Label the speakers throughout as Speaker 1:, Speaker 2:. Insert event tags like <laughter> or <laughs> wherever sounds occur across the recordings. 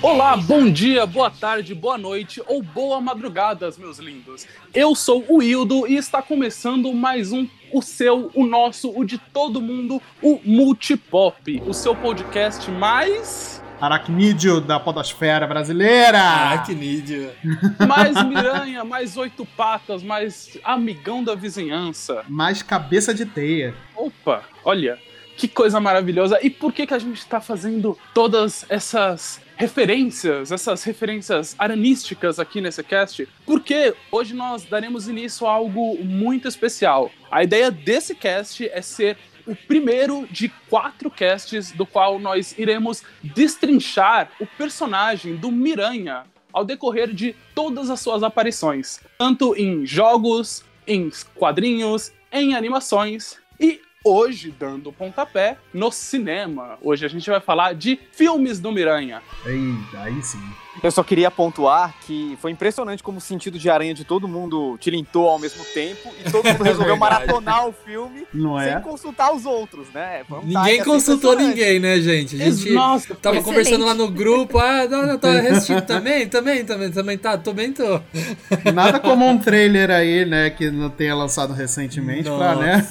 Speaker 1: Olá, bom dia, boa tarde, boa noite ou boa madrugada, meus lindos. Eu sou o Hildo e está começando mais um o seu, o nosso, o de todo mundo, o Multipop, o seu podcast mais
Speaker 2: Aracnídeo da podosfera brasileira.
Speaker 3: Aracnídeo. <laughs>
Speaker 1: mais miranha, mais oito patas, mais amigão da vizinhança.
Speaker 2: Mais cabeça de teia.
Speaker 1: Opa, olha, que coisa maravilhosa. E por que que a gente está fazendo todas essas referências, essas referências aranísticas aqui nesse cast, porque hoje nós daremos início a algo muito especial. A ideia desse cast é ser o primeiro de quatro casts do qual nós iremos destrinchar o personagem do Miranha ao decorrer de todas as suas aparições, tanto em jogos, em quadrinhos, em animações e hoje dando pontapé no cinema. Hoje a gente vai falar de filmes do Miranha.
Speaker 2: Eita, aí sim.
Speaker 4: Eu só queria pontuar que foi impressionante como o sentido de aranha de todo mundo tilintou ao mesmo tempo e todo <laughs> mundo resolveu maratonar o filme
Speaker 2: Não é?
Speaker 4: sem consultar os outros, né? Um
Speaker 3: Ninguém consultou ninguém, né, gente? A gente
Speaker 1: Nossa,
Speaker 3: tava
Speaker 5: excelente.
Speaker 3: conversando lá no grupo, ah, não, não, <laughs> tô assistindo também, também, também, também, tá, tô bem, tô.
Speaker 2: Nada como um trailer aí, né, que não tenha lançado recentemente pra, né?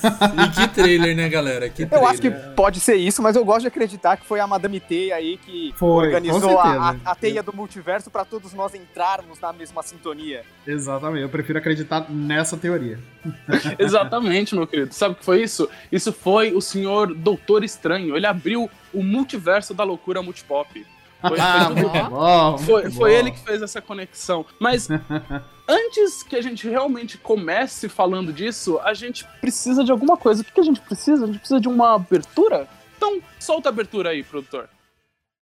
Speaker 3: E que trailer, né, galera? Que trailer.
Speaker 4: Eu acho que pode ser isso, mas eu gosto de acreditar que foi a Madame Teia aí que
Speaker 2: Foi,
Speaker 4: organizou a, a- a teia do multiverso pra todos nós entrarmos na mesma sintonia.
Speaker 2: Exatamente, eu prefiro acreditar nessa teoria. <laughs>
Speaker 1: Exatamente, meu querido. Sabe o que foi isso? Isso foi o senhor Doutor Estranho. Ele abriu o multiverso da loucura multipop. Foi, <laughs> foi
Speaker 2: Ah, muito bom,
Speaker 1: Foi,
Speaker 2: muito
Speaker 1: foi
Speaker 2: bom.
Speaker 1: ele que fez essa conexão. Mas <laughs> antes que a gente realmente comece falando disso, a gente precisa de alguma coisa. O que, a gente precisa? A gente precisa de uma abertura? Então, solta a abertura aí, produtor.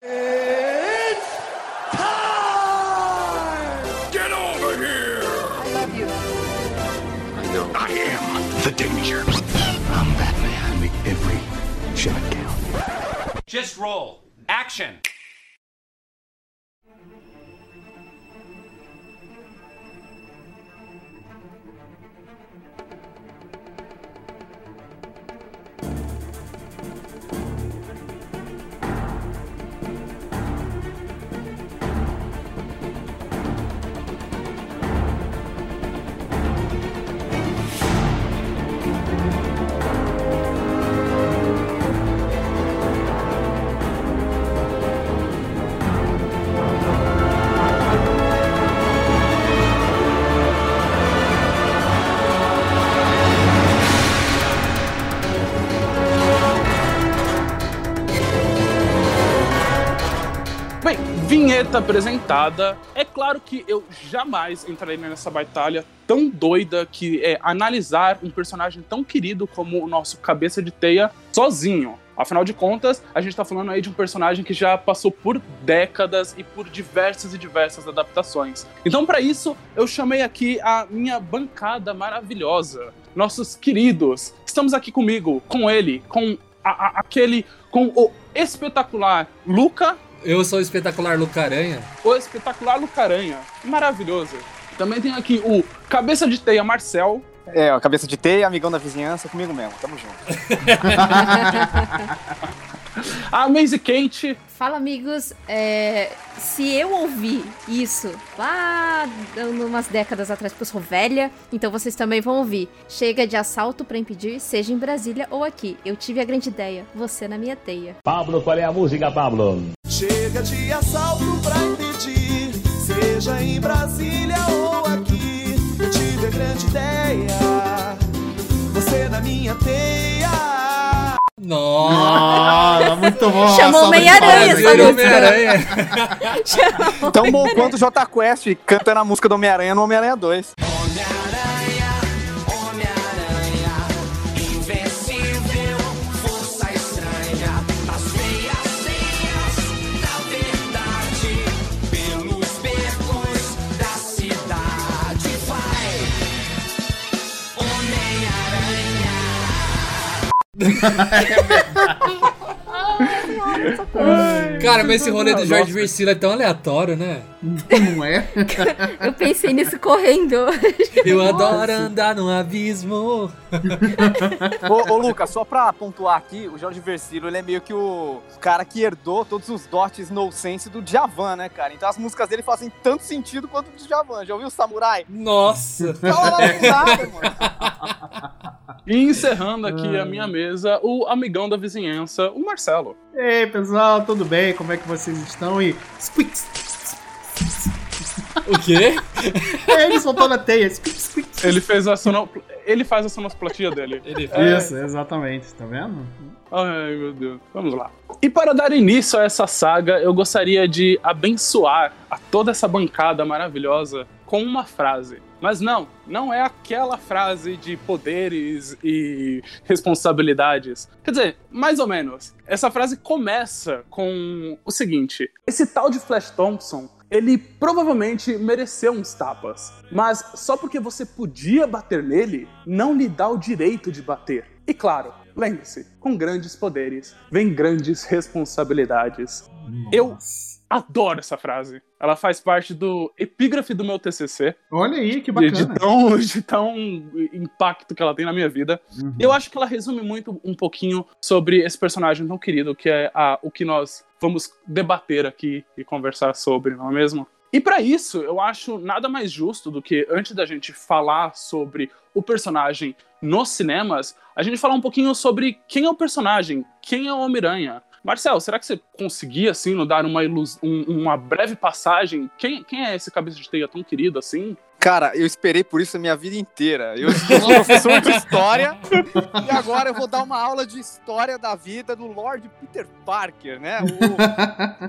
Speaker 6: Get
Speaker 5: I
Speaker 6: am the danger. I'm Batman. Make every shot count.
Speaker 7: Just roll. Action.
Speaker 1: Vinheta apresentada. É claro que eu jamais entraria nessa batalha tão doida que é analisar um personagem tão querido como o nosso cabeça de teia sozinho. Afinal de contas, a gente tá falando aí de um personagem que já passou por décadas e por diversas e diversas adaptações. Então, para isso, eu chamei aqui a minha bancada maravilhosa, nossos queridos. Estamos aqui comigo, com ele, com a- a- aquele, com o espetacular Luca
Speaker 3: Eu sou o espetacular Lucaranha.
Speaker 1: o espetacular Lucaranha. Maravilhoso. Também tem aqui o Cabeça de Teia Marcel.
Speaker 4: É, a cabeça de teia, amigão da vizinhança, comigo mesmo. Tamo junto. <laughs>
Speaker 1: A Maisie Kate.
Speaker 5: Fala, amigos. É, se eu ouvi isso lá umas décadas atrás, porque eu sou velha, então vocês também vão ouvir. Chega de assalto pra impedir, seja em Brasília ou aqui. Eu tive a grande ideia. Você na minha teia.
Speaker 8: Pablo, qual é a música, Pablo?
Speaker 9: Chega de assalto pra impedir, seja em Brasília ou aqui. Eu tive a grande ideia, você na minha teia.
Speaker 3: Nossa!
Speaker 2: Muito bom.
Speaker 5: Chamou Meia-Aranha
Speaker 2: palmas.
Speaker 5: essa.
Speaker 3: Homem-Aranha.
Speaker 4: Tão bom quanto o J Quest cantando a música do Homem-Aranha no Homem-Aranha 2.
Speaker 9: Invencível, midnight. <laughs> Homem-Aranha.
Speaker 3: Cara, mas esse rolê do Jorge Versilo é tão aleatório, né?
Speaker 2: Não é? <laughs>
Speaker 5: Eu pensei nisso correndo.
Speaker 3: Eu adoro andar no abismo.
Speaker 4: Ô, ô, Lucas, só pra pontuar aqui, o Jorge Versilo, ele é meio que o cara que herdou todos os dotes no sense do Djavan, né, cara? Então as músicas dele fazem tanto sentido quanto o do Djavan. Já ouviu o Samurai?
Speaker 3: Nossa.
Speaker 4: Fala lá no nada, mano.
Speaker 1: E encerrando aqui a minha mesa, o amigão da vizinhança, o Marcelo.
Speaker 2: Ei, pessoal, tudo bem? Como é que vocês estão? E.
Speaker 3: O quê? <laughs>
Speaker 2: É, ele soltou na teia.
Speaker 1: Ele fez a sono... Ele faz a sonoplastia dele. <laughs>
Speaker 3: Ele
Speaker 2: Isso, exatamente. Tá vendo?
Speaker 1: Ai, meu Deus. Vamos lá. E para dar início a essa saga, eu gostaria de abençoar a toda essa bancada maravilhosa com uma frase. Mas não, não é aquela frase de poderes e responsabilidades. Quer dizer, mais ou menos. Essa frase começa com o seguinte: esse tal de Flash Thompson ele provavelmente mereceu uns tapas. Mas só porque você podia bater nele, não lhe dá o direito de bater. E claro, lembre-se, com grandes poderes vem grandes responsabilidades. Eu adoro essa frase. Ela faz parte do epígrafe do meu TCC.
Speaker 2: Olha aí, que
Speaker 1: De, de
Speaker 2: bacana.
Speaker 1: tão, de tão impacto que ela tem na minha vida.
Speaker 2: Uhum.
Speaker 1: Eu acho que ela resume muito um pouquinho sobre esse personagem tão querido que é a, o que nós vamos debater aqui e conversar sobre, não é mesmo? E para isso, eu acho nada mais justo do que antes da gente falar sobre o personagem nos cinemas, a gente falar um pouquinho sobre quem é o personagem, quem é o Homem-Aranha. Marcel, será que você conseguia, assim, nos dar uma, ilus- um- uma breve passagem? Quem, quem é esse cabeça de teia tão querido, assim?
Speaker 4: Cara, eu esperei por isso a minha vida inteira. Eu sou professor de história <laughs> e agora eu vou dar uma aula de história da vida do Lord Peter Parker, né?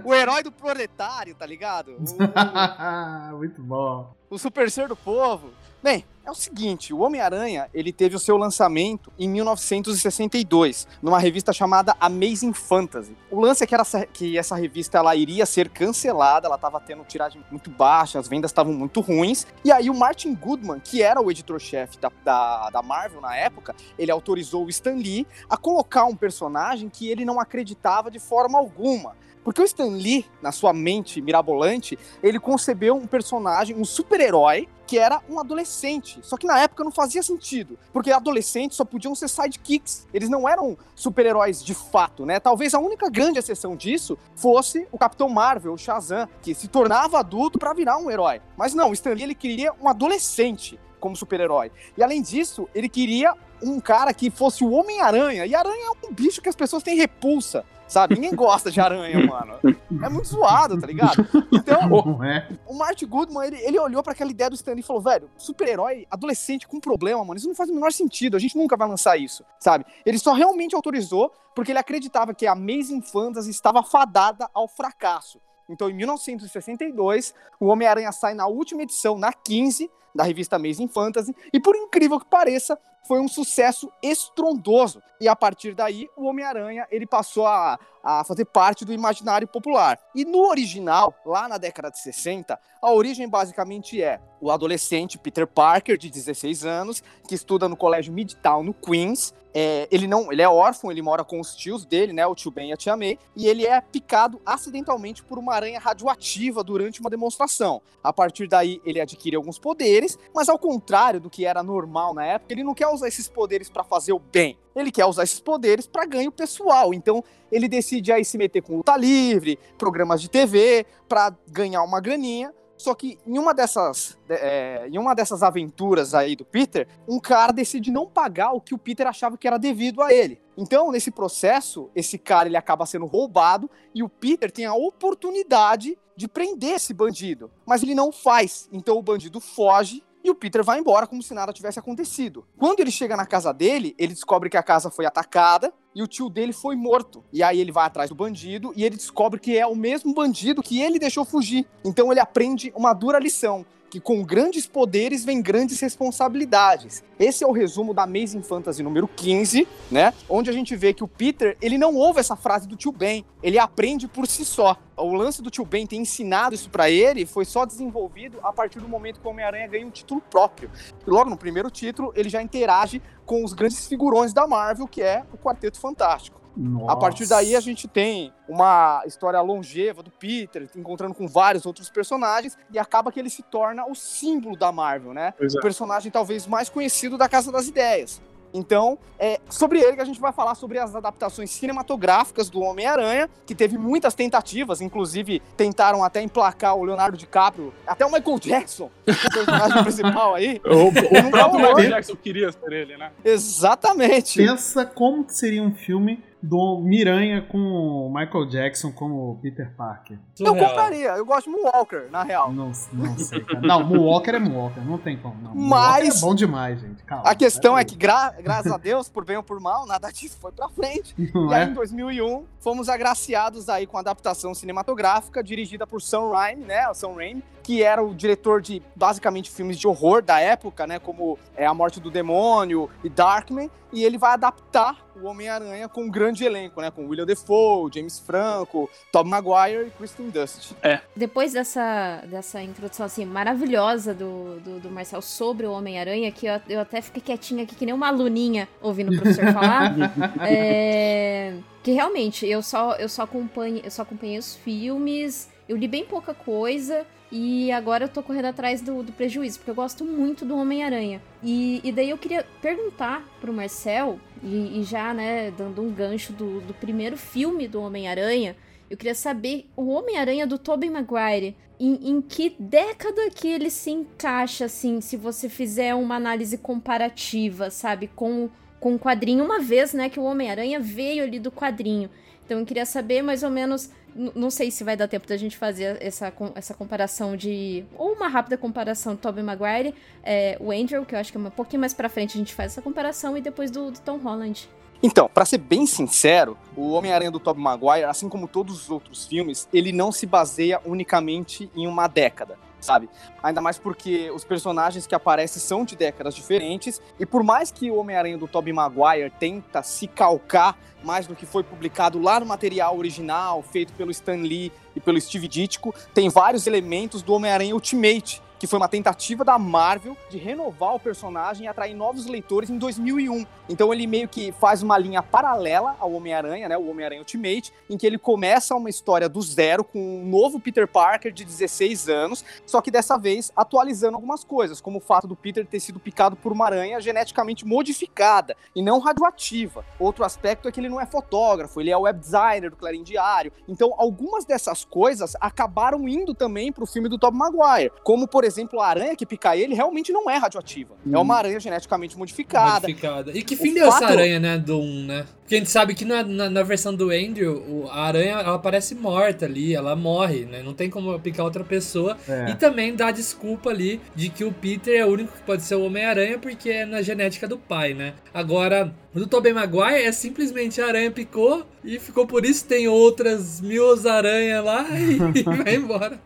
Speaker 4: O, <laughs> o herói do proletário, tá ligado? O, <laughs>
Speaker 2: Muito bom.
Speaker 4: o super ser do povo. Bem, é o seguinte, o Homem-Aranha, ele teve o seu lançamento em 1962, numa revista chamada Amazing Fantasy. O lance é que, era, que essa revista ela iria ser cancelada, ela estava tendo tiragem muito baixa, as vendas estavam muito ruins, e aí o Martin Goodman, que era o editor-chefe da, da, da Marvel na época, ele autorizou o Stan Lee a colocar um personagem que ele não acreditava de forma alguma. Porque o Stan Lee, na sua mente mirabolante, ele concebeu um personagem, um super-herói, que era um adolescente. Só que na época não fazia sentido, porque adolescentes só podiam ser sidekicks. Eles não eram super-heróis de fato, né? Talvez a única grande exceção disso fosse o Capitão Marvel, o Shazam, que se tornava adulto para virar um herói. Mas não, o Stan Lee ele queria um adolescente como super-herói. E além disso, ele queria um cara que fosse o Homem-Aranha. E aranha é um bicho que as pessoas têm repulsa. Sabe? Ninguém gosta de aranha, <laughs> mano. É muito zoado, tá ligado? Então, <laughs>
Speaker 2: é?
Speaker 4: o Martin Goodman, ele, ele olhou pra aquela ideia do Stan Lee e falou, velho, super-herói, adolescente com problema, mano, isso não faz o menor sentido, a gente nunca vai lançar isso, sabe? Ele só realmente autorizou porque ele acreditava que a Amazing Fantasy estava fadada ao fracasso. Então, em 1962, o Homem-Aranha sai na última edição, na 15, da revista Amazing Fantasy, e por incrível que pareça, foi um sucesso estrondoso. E a partir daí, o Homem-Aranha, ele passou a, a fazer parte do imaginário popular. E no original, lá na década de 60, a origem basicamente é o adolescente Peter Parker, de 16 anos, que estuda no colégio Midtown, no Queens. É, ele não, ele é órfão, ele mora com os tios dele, né, o tio Ben e a tia May, e ele é picado acidentalmente por uma aranha radioativa durante uma demonstração. A partir daí, ele adquire alguns poderes, mas ao contrário do que era normal na época, ele não quer usar esses poderes para fazer o bem. Ele quer usar esses poderes para ganho pessoal. Então, ele decide aí se meter com luta livre, programas de TV, para ganhar uma graninha. Só que em uma dessas, é, em uma dessas aventuras aí do Peter, um cara decide não pagar o que o Peter achava que era devido a ele. Então, nesse processo, esse cara ele acaba sendo roubado e o Peter tem a oportunidade de prender esse bandido. Mas ele não faz. Então o bandido foge e o Peter vai embora como se nada tivesse acontecido. Quando ele chega na casa dele, ele descobre que a casa foi atacada e o tio dele foi morto. E aí ele vai atrás do bandido e ele descobre que é o mesmo bandido que ele deixou fugir. Então ele aprende uma dura lição. Que com grandes poderes vem grandes responsabilidades. Esse é o resumo da Amazing Fantasy número 15, né? Onde a gente vê que o Peter, ele não ouve essa frase do tio Ben, ele aprende por si só. O lance do tio Ben ter ensinado isso pra ele foi só desenvolvido a partir do momento que o Homem-Aranha ganha um título próprio. E logo no primeiro título, ele já interage com os grandes figurões da Marvel, que é o Quarteto Fantástico.
Speaker 2: Nossa.
Speaker 4: A partir daí a gente tem uma história longeva do Peter, encontrando com vários outros personagens, e acaba que ele se torna o símbolo da Marvel, né?
Speaker 1: É.
Speaker 4: O personagem talvez mais conhecido da Casa das Ideias. Então, é sobre ele que a gente vai falar sobre as adaptações cinematográficas do Homem-Aranha, que teve muitas tentativas, inclusive tentaram até emplacar o Leonardo DiCaprio, até o Michael Jackson, <laughs> o personagem principal aí. <laughs>
Speaker 1: O, o próprio. Michael Jackson queria ser ele, né?
Speaker 4: Exatamente.
Speaker 2: Pensa como que seria um filme do Miranha com o Michael Jackson como Peter Parker.
Speaker 4: Eu compraria, eu gosto de Moonwalker, na real.
Speaker 2: Não, não sei, cara. Não, Moonwalker é Moonwalker, não tem como. Não.
Speaker 4: Mas-
Speaker 2: é bom demais, gente. Calma.
Speaker 4: A questão é
Speaker 2: Pera
Speaker 4: que, gra- graças a Deus, por bem ou por mal, nada disso foi pra frente.
Speaker 2: aí. Não
Speaker 4: E aí,
Speaker 2: é?
Speaker 4: em 2001, fomos agraciados aí com a adaptação cinematográfica dirigida por Sam Raimi, né? O Sam Raimi, que era o diretor de basicamente filmes de horror da época, né? Como é, A Morte do Demônio e Darkman. E ele vai adaptar o Homem-Aranha com um grande elenco, né? Com William Defoe, James Franco, Tobey Maguire e Kristen Dust.
Speaker 5: Depois dessa, dessa introdução assim maravilhosa do, do, do Marcel sobre o Homem-Aranha, que eu, eu até fiquei quietinha aqui, que nem uma aluninha ouvindo o professor falar. <laughs> é, que realmente eu só, eu, só acompanhei, eu só acompanhei os filmes, eu li bem pouca coisa. E agora eu tô correndo atrás do, do prejuízo, porque eu gosto muito do Homem-Aranha. E, e daí eu queria perguntar pro Marcel, e, e já, né, dando um gancho do, do primeiro filme do Homem-Aranha, eu queria saber o Homem-Aranha do Tobey Maguire. Em, em que década que ele se encaixa, assim, se você fizer uma análise comparativa, sabe, com, com o quadrinho, uma vez, né, que o Homem-Aranha veio ali do quadrinho. Então eu queria saber mais ou menos. Não sei se vai dar tempo da gente fazer essa, essa comparação de. Ou uma rápida comparação do Tobey Maguire, é, o Andrew, que eu acho que é um pouquinho mais pra frente a gente faz essa comparação, e depois do, do Tom Holland.
Speaker 4: Então, pra ser bem sincero, o Homem-Aranha do Tobey Maguire, assim como todos os outros filmes, ele não se baseia unicamente em uma década, sabe? Ainda mais porque os personagens que aparecem são de décadas diferentes, e por mais que o Homem-Aranha do Tobey Maguire tenta se calcar mais do que foi publicado lá no material original, feito pelo Stan Lee e pelo Steve Ditko, tem vários elementos do Homem-Aranha Ultimate, que foi uma tentativa da Marvel de renovar o personagem e atrair novos leitores em 2001. Então ele meio que faz uma linha paralela ao Homem-Aranha, né, o Homem-Aranha Ultimate, em que ele começa uma história do zero com um novo Peter Parker de 16 anos, só que dessa vez atualizando algumas coisas, como o fato do Peter ter sido picado por uma aranha geneticamente modificada e não radioativa. Outro aspecto é que ele não é fotógrafo, ele é web designer do Clarim Diário. Então algumas dessas coisas acabaram indo também pro filme do Tobey Maguire, como por a aranha que pica ele realmente não é radioativa, é uma aranha geneticamente modificada.
Speaker 3: Modificada. E que
Speaker 4: O
Speaker 3: fim deu essa
Speaker 4: fato-
Speaker 3: aranha, né, do 1, né? Porque a gente sabe que na, na, na versão do Andrew, o- a aranha, ela parece morta ali, ela morre, né? Não tem como picar outra pessoa.
Speaker 2: É.
Speaker 3: E também dá desculpa ali de que o Peter é o único que pode ser o Homem-Aranha porque é na genética do pai, né? Agora, o do Tobey Maguire é simplesmente a aranha picou e ficou por isso. Tem outras mil aranhas lá <laughs> e vai embora.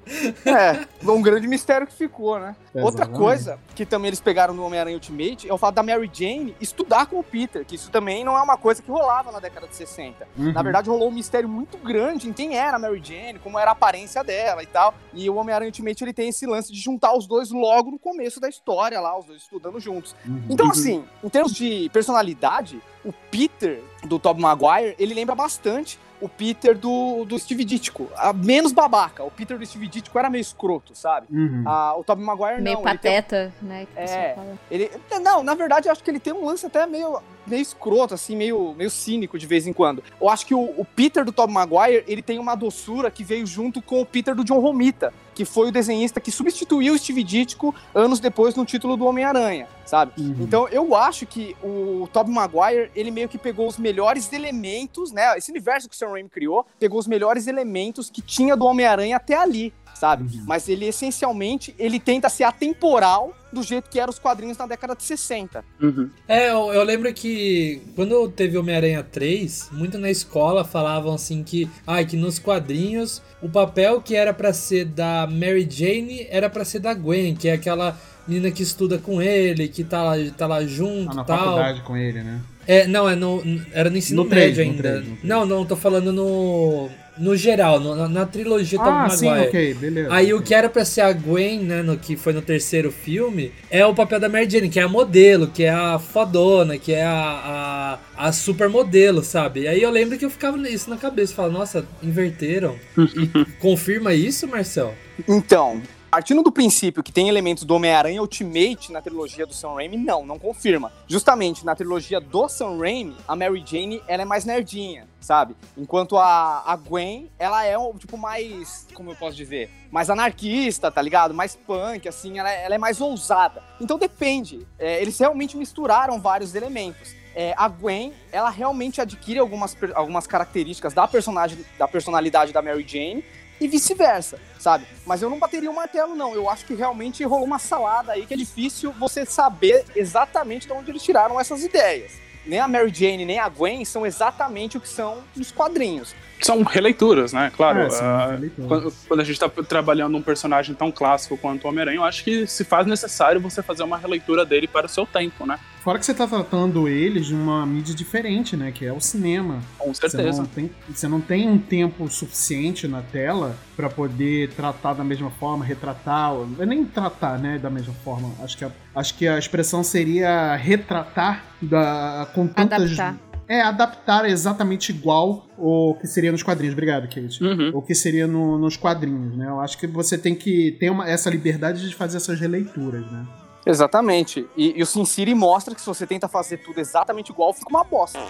Speaker 4: É, um grande mistério que ficou, né? Outra
Speaker 2: Exatamente.
Speaker 4: coisa que também eles pegaram no Homem-Aranha Ultimate é o fato da Mary Jane estudar com o Peter, que isso também não é uma coisa que rolava na década de 60.
Speaker 2: Uhum.
Speaker 4: Na verdade, rolou um mistério muito grande em quem era a Mary Jane, como era a aparência dela e tal. E o Homem-Aranha Ultimate ele tem esse lance de juntar os dois logo no começo da história lá, os dois estudando juntos.
Speaker 2: Uhum.
Speaker 4: Então, assim, em termos de personalidade, parti. O Peter do Tobey Maguire, ele lembra bastante o Peter do, do Steve Ditko. A menos babaca. O Peter do Steve Ditko era meio escroto, sabe?
Speaker 2: Uhum.
Speaker 4: Ah, o Tobey Maguire
Speaker 5: Meio
Speaker 4: não. ele tem-
Speaker 5: pateta, né? Que o pessoal
Speaker 4: É. ele, não, na verdade, eu acho que ele tem um lance até meio, meio escroto, assim, meio, meio cínico de vez em quando. Eu acho que o, o Peter do Tobey Maguire, ele tem uma doçura que veio junto com o Peter do John Romita, que foi o desenhista que substituiu o Steve Ditko anos depois no título do Homem-Aranha, sabe?
Speaker 2: Uhum.
Speaker 4: Então, eu acho que o Tobey Maguire, ele meio que pegou os melhores elementos, né? Esse universo que o Sam Raimi criou, pegou os melhores elementos que tinha do Homem-Aranha até ali, sabe?
Speaker 2: Uhum.
Speaker 4: Mas ele, essencialmente, ele tenta ser atemporal do jeito que eram os quadrinhos na década de 60.
Speaker 1: Uhum.
Speaker 3: É, eu, eu lembro que quando teve Homem-Aranha 3, muito na escola falavam assim que, ai, que nos quadrinhos o papel que era pra ser da Mary Jane era pra ser da Gwen, que é aquela menina que estuda com ele, que tá lá, tá lá junto
Speaker 2: Tá na
Speaker 3: tal.
Speaker 2: faculdade com ele, né?
Speaker 3: É, não, é no, era no ensino
Speaker 2: No
Speaker 3: médio
Speaker 2: no
Speaker 3: ainda.
Speaker 2: três, no três.
Speaker 3: Não, não, tô falando no no geral, no- na, na trilogia Tobey
Speaker 2: Ah, sim,
Speaker 3: Maguire.
Speaker 2: ok, beleza.
Speaker 3: Aí o que era pra ser a Gwen, né, no que foi no terceiro filme, é o papel da Mary Jane, que é a modelo, que é a fodona, que é a, a, a supermodelo, sabe? Aí eu lembro que eu ficava isso na cabeça, falava, nossa, inverteram. E <laughs> confirma isso, Marcel?
Speaker 4: Então, partindo do princípio que tem elementos do Homem-Aranha Ultimate na trilogia do Sam Raimi, não, não confirma. Justamente na trilogia do Sam Raimi, a Mary Jane, ela é mais nerdinha, sabe? Enquanto a, a Gwen, ela é, um, tipo, mais, como eu posso dizer, mais anarquista, tá ligado? Mais punk, assim, ela, é- ela é mais ousada. Então depende, É, eles realmente misturaram vários elementos. É, a Gwen, ela realmente adquire algumas, algumas características da personagem, da personalidade da Mary Jane, e vice-versa, sabe? Mas eu não bateria o martelo, não. Eu acho que realmente rolou uma salada aí que é difícil você saber exatamente de onde eles tiraram essas ideias. Nem a Mary Jane, nem a Gwen são exatamente o que são nos quadrinhos.
Speaker 1: São releituras, né? Claro.
Speaker 2: É, são
Speaker 1: ah,
Speaker 2: releituras.
Speaker 1: quando, quando a gente tá trabalhando um personagem tão clássico quanto o Homem-Aranha, eu acho que se faz necessário você fazer uma releitura dele para o seu tempo, né?
Speaker 2: Fora que você tá tratando eles de uma mídia diferente, né? Que é o cinema.
Speaker 1: Com
Speaker 2: Você
Speaker 1: certeza.
Speaker 2: não, tem, você não tem um tempo suficiente na tela pra poder tratar da mesma forma, retratar, é nem tratar, né, da mesma forma. Acho que a, acho que a expressão seria retratar da, com tantas...
Speaker 5: Adaptar.
Speaker 2: É, adaptar exatamente igual o que seria nos quadrinhos. Obrigado, Kate.
Speaker 1: Uhum.
Speaker 2: O que seria no- nos quadrinhos, né? Eu acho que você tem que ter uma- essa liberdade de fazer essas releituras, né?
Speaker 4: Exatamente. E, e o Sin City mostra que se você tenta fazer tudo exatamente igual, fica uma bosta. <laughs>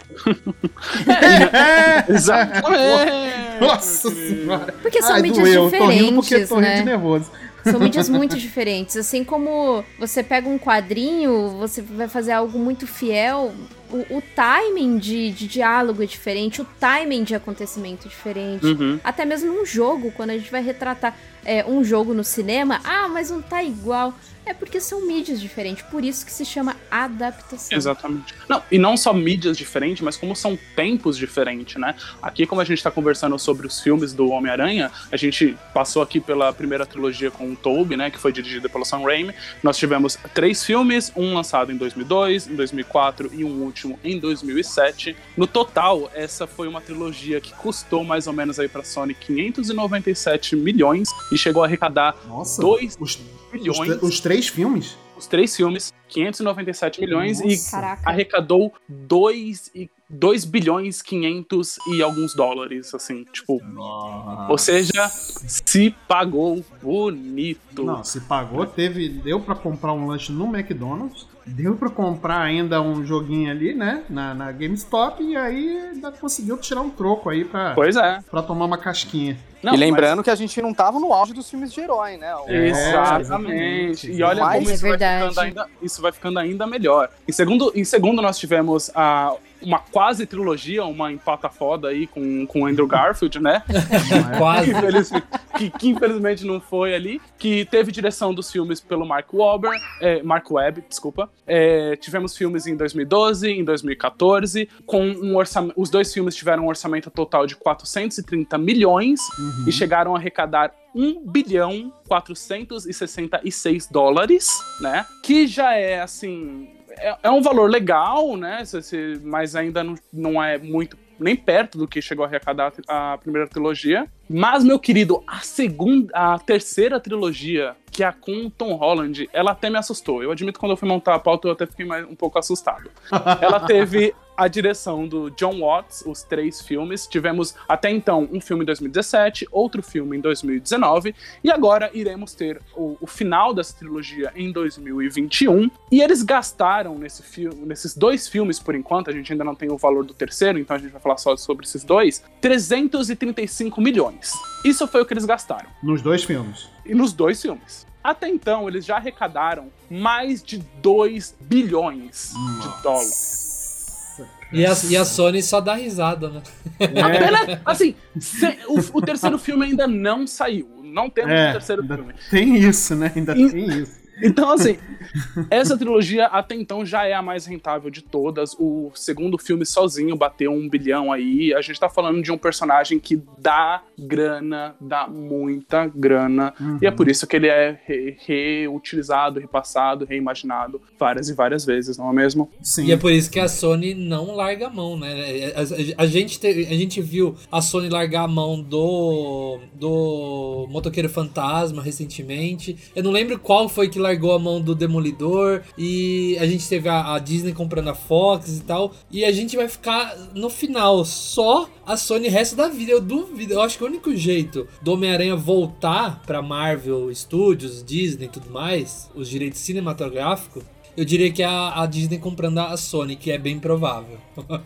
Speaker 1: Exatamente!
Speaker 2: Nossa senhora!
Speaker 5: Porque são
Speaker 2: Ai,
Speaker 5: mídias
Speaker 2: doeu. Tô rindo porque
Speaker 5: diferentes,
Speaker 2: tô rindo de
Speaker 5: né?
Speaker 2: nervoso.
Speaker 5: São mídias muito diferentes. Assim como você pega um quadrinho, você vai fazer algo muito fiel. O, o timing de, de diálogo é diferente, o timing de acontecimento é diferente.
Speaker 1: Uhum.
Speaker 5: Até mesmo num jogo, quando a gente vai retratar é, um jogo no cinema, ah, mas não tá igual. É porque são mídias diferentes, por isso que se chama adaptação.
Speaker 1: Exatamente. Não, e não só mídias diferentes, mas como são tempos diferentes, né? Aqui, como a gente tá conversando sobre os filmes do Homem-Aranha, a gente passou aqui pela primeira trilogia com o Tobey, né? Que foi dirigida pelo Sam Raimi. Nós tivemos três filmes, um lançado em 2002, em 2004 e um último em 2007. No total, essa foi uma trilogia que custou mais ou menos aí pra Sony 597 milhões e chegou a arrecadar
Speaker 2: Nossa.
Speaker 1: 2
Speaker 2: Os, os,
Speaker 1: bilhões.
Speaker 2: tre- os três filmes?
Speaker 1: Os três filmes, 597 milhões e
Speaker 2: Nossa.
Speaker 5: Caraca.
Speaker 1: arrecadou 2, e 2 bilhões 500 e alguns dólares, assim, tipo. Ou seja, se pagou bonito.
Speaker 2: Não, se pagou, teve. Deu pra comprar um lanche no McDonald's. Deu pra comprar ainda um joguinho ali, né? Na, na GameStop. E aí ainda conseguiu tirar um troco aí pra,
Speaker 1: Pois é.
Speaker 2: pra tomar uma casquinha.
Speaker 1: Não,
Speaker 4: e lembrando que a gente não tava no auge dos filmes de herói, né? O-
Speaker 1: mas-
Speaker 2: É,
Speaker 1: Exatamente. E olha
Speaker 4: Mas
Speaker 1: como
Speaker 5: é
Speaker 1: isso vai,
Speaker 5: verdade.
Speaker 1: ficando ainda, isso vai ficando ainda melhor. Em segundo, em segundo nós tivemos a. Uma quase trilogia, uma empata foda aí com, com Andrew Garfield, né? <laughs>
Speaker 3: Quase.
Speaker 1: Infeliz- que, que infelizmente não foi ali, que teve direção dos filmes pelo Mark Wahlberg, é, Mark Webb, desculpa. É, tivemos filmes em 2012, em 2014, com um orçamento, os dois filmes tiveram um orçamento total de 430 milhões
Speaker 2: Uhum.
Speaker 1: e chegaram a arrecadar 1 bilhão 466 dólares, né? Que já é assim, é, é um valor legal, né? Se- mas ainda não, não é muito nem perto do que chegou a arrecadar a primeira trilogia. Mas, meu querido, a segunda, a terceira trilogia, que é a com Tom Holland, ela até me assustou. Eu admito que quando eu fui montar a pauta, eu até fiquei mais, um pouco assustado. <laughs> Ela teve a direção do John Watts, os três filmes. Tivemos até então um filme em 2017, outro filme em 2019, e agora iremos ter o, o final dessa trilogia em 2021. E eles gastaram nesse filme, nesses dois filmes, por enquanto, a gente ainda não tem o valor do terceiro, então a gente vai falar só sobre esses dois, 335 milhões. Isso foi o que eles gastaram.
Speaker 2: Nos dois filmes.
Speaker 1: E nos dois filmes. Até então, eles já arrecadaram mais de 2 bilhões de dólares.
Speaker 3: E a, e a Sony só dá risada, né? <laughs>
Speaker 2: É,
Speaker 1: Assim, se- o, o terceiro filme ainda não saiu. Não temos
Speaker 2: É,
Speaker 1: o terceiro
Speaker 2: ainda
Speaker 1: filme.
Speaker 2: tem isso, né? Ainda
Speaker 1: E-
Speaker 2: tem isso.
Speaker 1: Então, assim, essa trilogia até então já é a mais rentável de todas. O segundo filme sozinho bateu um bilhão aí. A gente tá falando de um personagem que dá grana, dá muita grana.
Speaker 2: Uhum.
Speaker 1: E é por isso que ele é re- reutilizado, repassado, reimaginado várias e várias vezes, não é mesmo?
Speaker 2: Sim.
Speaker 3: E é por isso que a Sony não larga a mão, né? A, a- a gente, te- a gente viu a Sony largar a mão do, do Motoqueiro Fantasma recentemente. Eu não lembro qual foi que largou a mão do Demolidor. E a gente teve a, a Disney comprando a Fox e tal. E a gente vai ficar no final só a Sony resto da vida. Eu duvido. Eu acho que o único jeito do Homem-Aranha voltar pra Marvel Studios, Disney e tudo mais, os direitos cinematográficos. Eu diria que é a, a Disney comprando a Sony, que é bem provável.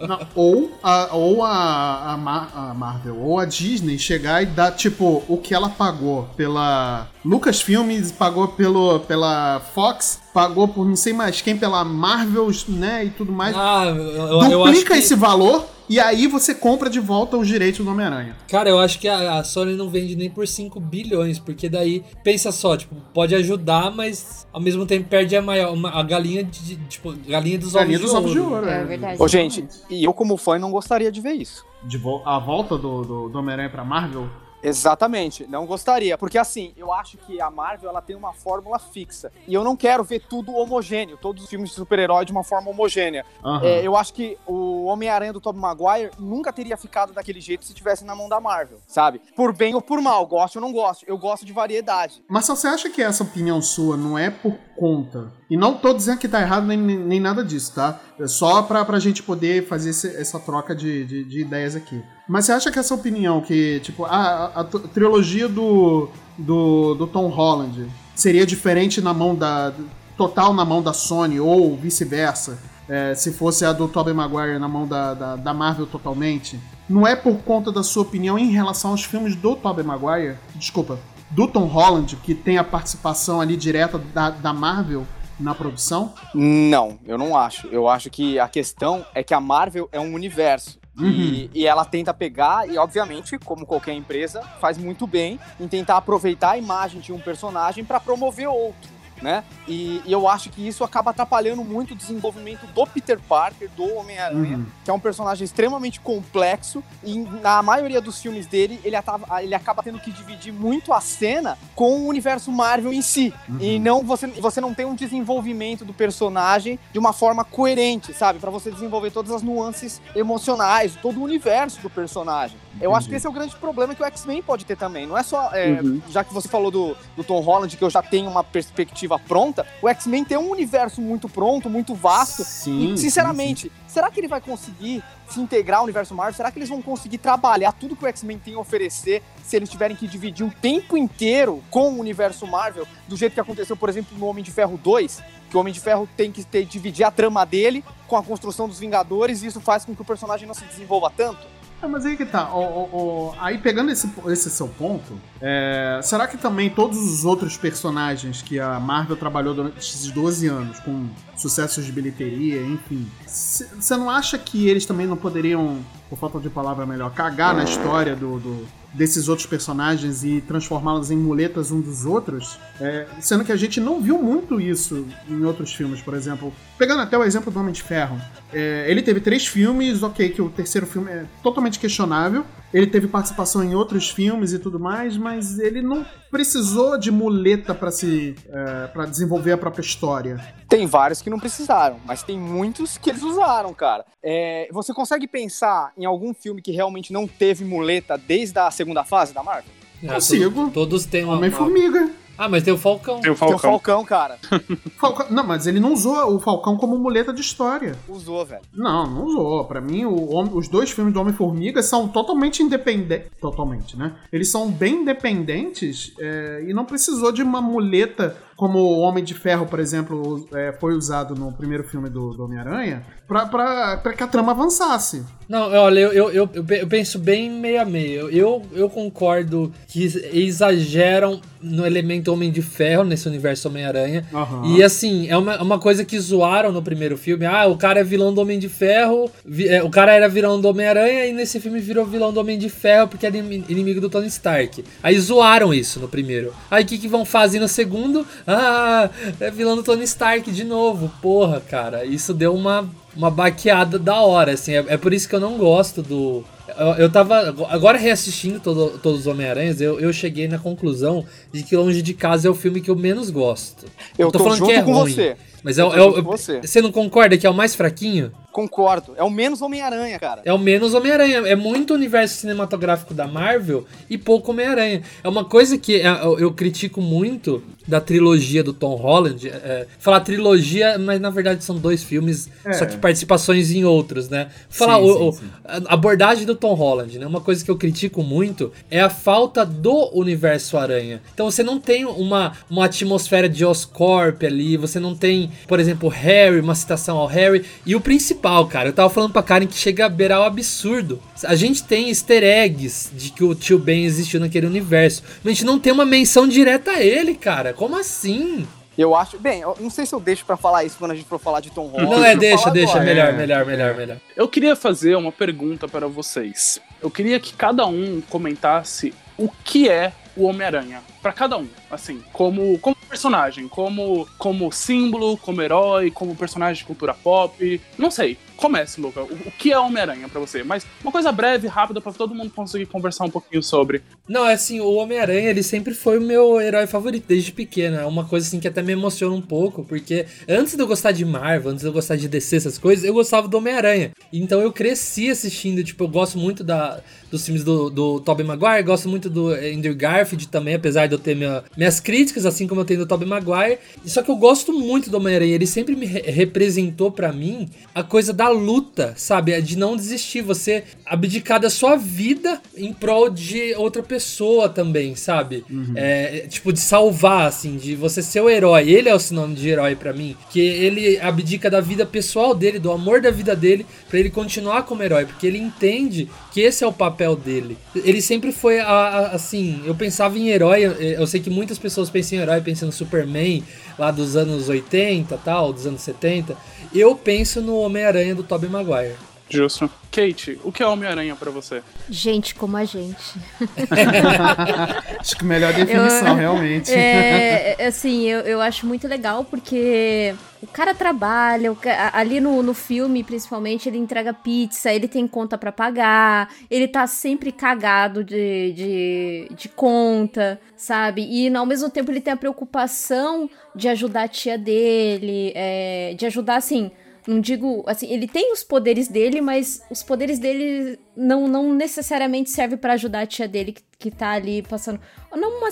Speaker 2: Não, ou a, ou a, a, Mar- a Marvel ou a Disney chegar e dar, tipo, o que ela pagou pela Lucasfilmes, pagou pelo, pela Fox, pagou por não sei mais quem, pela Marvel, né, e tudo mais.
Speaker 3: Ah, eu, eu, eu
Speaker 2: Duplica
Speaker 3: que,
Speaker 2: esse valor e aí você compra de volta os direitos do Homem-Aranha.
Speaker 3: Cara, eu acho que a, a Sony não vende nem por 5 bilhões, porque daí, pensa só, tipo, pode ajudar, mas ao mesmo tempo perde a maior, uma- a galinha de, tipo, galinha dos
Speaker 2: Galinha
Speaker 3: ovos
Speaker 2: dos
Speaker 3: de
Speaker 2: ovos de
Speaker 3: ouro.
Speaker 2: ouro.
Speaker 5: É verdade.
Speaker 4: Ô, gente, e eu como fã não gostaria de ver isso.
Speaker 2: De vo- a volta do, do, do Homem-Aranha pra Marvel.
Speaker 4: Exatamente, não gostaria, porque assim, eu acho que a Marvel ela tem uma fórmula fixa e eu não quero ver tudo homogêneo, todos os filmes de super-herói de uma forma homogênea.
Speaker 2: Aham.
Speaker 4: É, eu acho que o Homem-Aranha do Tobey Maguire nunca teria ficado daquele jeito se tivesse na mão da Marvel, sabe? Por bem ou por mal, gosto ou não gosto, eu gosto de variedade.
Speaker 2: Marcel, você acha que essa opinião sua não é por conta? E não tô dizendo que tá errado nem nem nada disso, tá? É só pra, pra gente poder fazer esse- essa troca de, de, de ideias aqui. Mas você acha que essa opinião, que, tipo, a, a- a trilogia do, do, do Tom Holland seria diferente na mão da. total na mão da Sony, ou vice-versa? é, se fosse a do Tobey Maguire na mão da, da, da Marvel totalmente? Não é por conta da sua opinião em relação aos filmes do Tobey Maguire? Desculpa, do Tom Holland, que tem a participação ali direta da, da Marvel na produção?
Speaker 4: Não, eu não acho. Eu acho que a questão é que a Marvel é um universo. E, e ela tenta pegar, e obviamente, como qualquer empresa, faz muito bem em tentar aproveitar a imagem de um personagem para promover outro, né? E, e eu acho que isso acaba atrapalhando muito o desenvolvimento do Peter Parker, do Homem-Aranha,
Speaker 2: Uhum.
Speaker 4: que é um personagem extremamente complexo, e na maioria dos filmes dele, ele, atava- ele acaba tendo que dividir muito a cena com o universo Marvel em si. E não você, você não tem um desenvolvimento do personagem de uma forma coerente, sabe? Pra você desenvolver todas as nuances emocionais, todo o universo do personagem. Eu acho que esse é o grande problema que o X-Men pode ter também. Não é só. é,
Speaker 1: Uhum.
Speaker 4: Já que você falou do, do Tom Holland, que eu já tenho uma perspectiva pronta, o X-Men tem um universo muito pronto, muito vasto.
Speaker 2: Sim.
Speaker 4: E, sinceramente, será que ele vai conseguir se integrar ao universo Marvel? Será que eles vão conseguir trabalhar tudo que o X-Men tem a oferecer se eles tiverem que dividir o tempo inteiro com o universo Marvel, do jeito que aconteceu, por exemplo, no Homem de Ferro 2? Que o Homem de Ferro tem que ter, dividir a trama dele com a construção dos Vingadores, e isso faz com que o personagem não se desenvolva tanto?
Speaker 2: Ah, mas aí que tá. Aí pegando esse, esse seu ponto, é, será que também todos os outros personagens que a Marvel trabalhou durante esses 12 anos, com sucessos de bilheteria, enfim, você não acha que eles também não poderiam, por falta de palavra melhor, cagar na história do, do- desses outros personagens e transformá-los em muletas um dos outros? É, sendo que a gente não viu muito isso em outros filmes, por exemplo. Pegando até o exemplo do Homem de Ferro. É, ele teve três filmes, ok, que o terceiro filme é totalmente questionável. Ele teve participação em outros filmes e tudo mais, mas ele não precisou de muleta pra se é, para desenvolver a própria história.
Speaker 4: Tem vários que não precisaram, mas tem muitos que eles usaram, cara. É, você consegue pensar em algum filme que realmente não teve muleta desde a segunda fase da Marvel?
Speaker 3: Ah,
Speaker 2: Consigo.
Speaker 3: to- Todos têm uma. uma-
Speaker 2: Homem-Formiga.
Speaker 3: Ah, mas tem o Falcão.
Speaker 1: Tem o
Speaker 4: Tem o
Speaker 1: Falcão.
Speaker 4: Falcão, cara. <laughs>
Speaker 2: Falcão- Não, mas ele não usou o Falcão como muleta de história.
Speaker 4: Usou, velho.
Speaker 2: Não, não usou. Pra mim, o os dois filmes do Homem-Formiga são totalmente independentes. Totalmente, né? Eles são bem independentes é, e não precisou de uma muleta como o Homem de Ferro, por exemplo, é, foi usado no primeiro filme do, do Homem-Aranha, pra, pra, pra que a trama avançasse.
Speaker 3: Não, olha, eu, eu, eu, eu penso bem meio a meio. Eu, eu concordo que exageram no elemento Homem de Ferro, nesse universo Homem-Aranha.
Speaker 2: Aham.
Speaker 3: E assim, é uma, uma coisa que zoaram no primeiro filme. Ah, o cara é vilão do Homem de Ferro. vi- é, o cara era vilão do Homem-Aranha e nesse filme virou vilão do Homem de Ferro porque era inimi- inimigo do Tony Stark. Aí zoaram isso no primeiro. Aí o que, que vão fazer no segundo? <laughs> Ah, é vilão do Tony Stark de novo. Porra, cara, isso deu uma, uma baqueada da hora, assim. É, é por isso que eu não gosto do. Eu, eu tava. Agora reassistindo todo- todos os Homem-Aranhas, eu, eu cheguei na conclusão de que Longe de Casa é o filme que eu menos gosto.
Speaker 4: Eu tô, com você.
Speaker 3: Mas é,
Speaker 4: Eu
Speaker 3: o-
Speaker 4: tô
Speaker 3: é
Speaker 4: com você.
Speaker 3: você não concorda que é o mais fraquinho?
Speaker 4: Concordo. É o menos Homem-Aranha, cara.
Speaker 3: É o menos Homem-Aranha. É muito universo cinematográfico da Marvel e pouco Homem-Aranha. É uma coisa que é, eu, eu critico muito da trilogia do Tom Holland. É, falar trilogia, mas na verdade são dois filmes,
Speaker 2: É.
Speaker 3: só que participações em outros, né? Falar
Speaker 2: Sim,
Speaker 3: o-
Speaker 2: sim,
Speaker 3: o-
Speaker 2: sim.
Speaker 3: a abordagem do Tom Holland, né? Uma coisa que eu critico muito é a falta do universo Aranha. Então você não tem uma, uma atmosfera de Oscorp ali, você não tem, por exemplo, Harry, uma citação ao Harry. E o principal, cara, eu tava falando pra Karen que chega a beirar o absurdo. A gente tem easter eggs de que o tio Ben existiu naquele universo, mas a gente não tem uma menção direta a ele, cara. Como assim?
Speaker 4: Eu acho. Bem, eu não sei se eu deixo pra falar isso quando a gente for falar de Tom Holland.
Speaker 3: Não é, deixa, deixa,
Speaker 4: agora.
Speaker 3: melhor, melhor, melhor, melhor.
Speaker 1: Eu queria fazer uma pergunta para vocês. Eu queria que cada um comentasse o que é o Homem-Aranha. Pra cada um, assim, como, como personagem, como, como símbolo, como herói, como personagem de cultura pop. Não sei. Comece, Luca. O, o que é Homem-Aranha pra você? Mas uma coisa breve, rápida, pra todo mundo conseguir conversar um pouquinho sobre.
Speaker 3: Não, é assim, o Homem-Aranha, ele sempre foi o meu herói favorito desde pequeno. É uma coisa assim que até me emociona um pouco, porque antes de eu gostar de Marvel, antes de eu gostar de DC, essas coisas, eu gostava do Homem-Aranha. Então eu cresci assistindo, tipo, eu gosto muito da, dos filmes do, do Tobey Maguire, gosto muito do Andrew Garfield também, apesar de eu ter minha- minhas críticas, assim como eu tenho do Tobey Maguire. Só que eu gosto muito do Homem-Aranha, ele sempre me re- representou pra mim a coisa da luta, sabe? É De não desistir, você abdicar da sua vida em prol de outra pessoa também, sabe? É, tipo, de salvar, assim, de você ser o herói. Ele é o sinônimo de herói pra mim, que ele abdica da vida pessoal dele, do amor da vida dele, pra ele continuar como herói, porque ele entende que esse é o papel dele. Ele sempre foi, a- a- assim, eu pensava em herói, eu- eu sei que muitas pessoas pensam em herói, pensam no Superman, lá dos anos 80 tal, dos anos 70. Eu penso no Homem-Aranha do Tobey Maguire.
Speaker 1: Justo. Kate, o que é Homem-Aranha pra você?
Speaker 5: Gente como a gente. <laughs>
Speaker 2: Acho que melhor definição,
Speaker 5: Eu-
Speaker 2: realmente.
Speaker 5: É, é, assim, eu, eu acho muito legal porque o cara trabalha, o ali no, no filme, principalmente, ele entrega pizza, ele tem conta pra pagar, ele tá sempre cagado de, de, de conta, sabe? E ao mesmo tempo ele tem a preocupação de ajudar a tia dele, é, de ajudar, assim. Não digo, assim, ele tem os poderes dele, mas os poderes dele não, não necessariamente servem pra ajudar a tia dele que, que tá ali passando. Não uma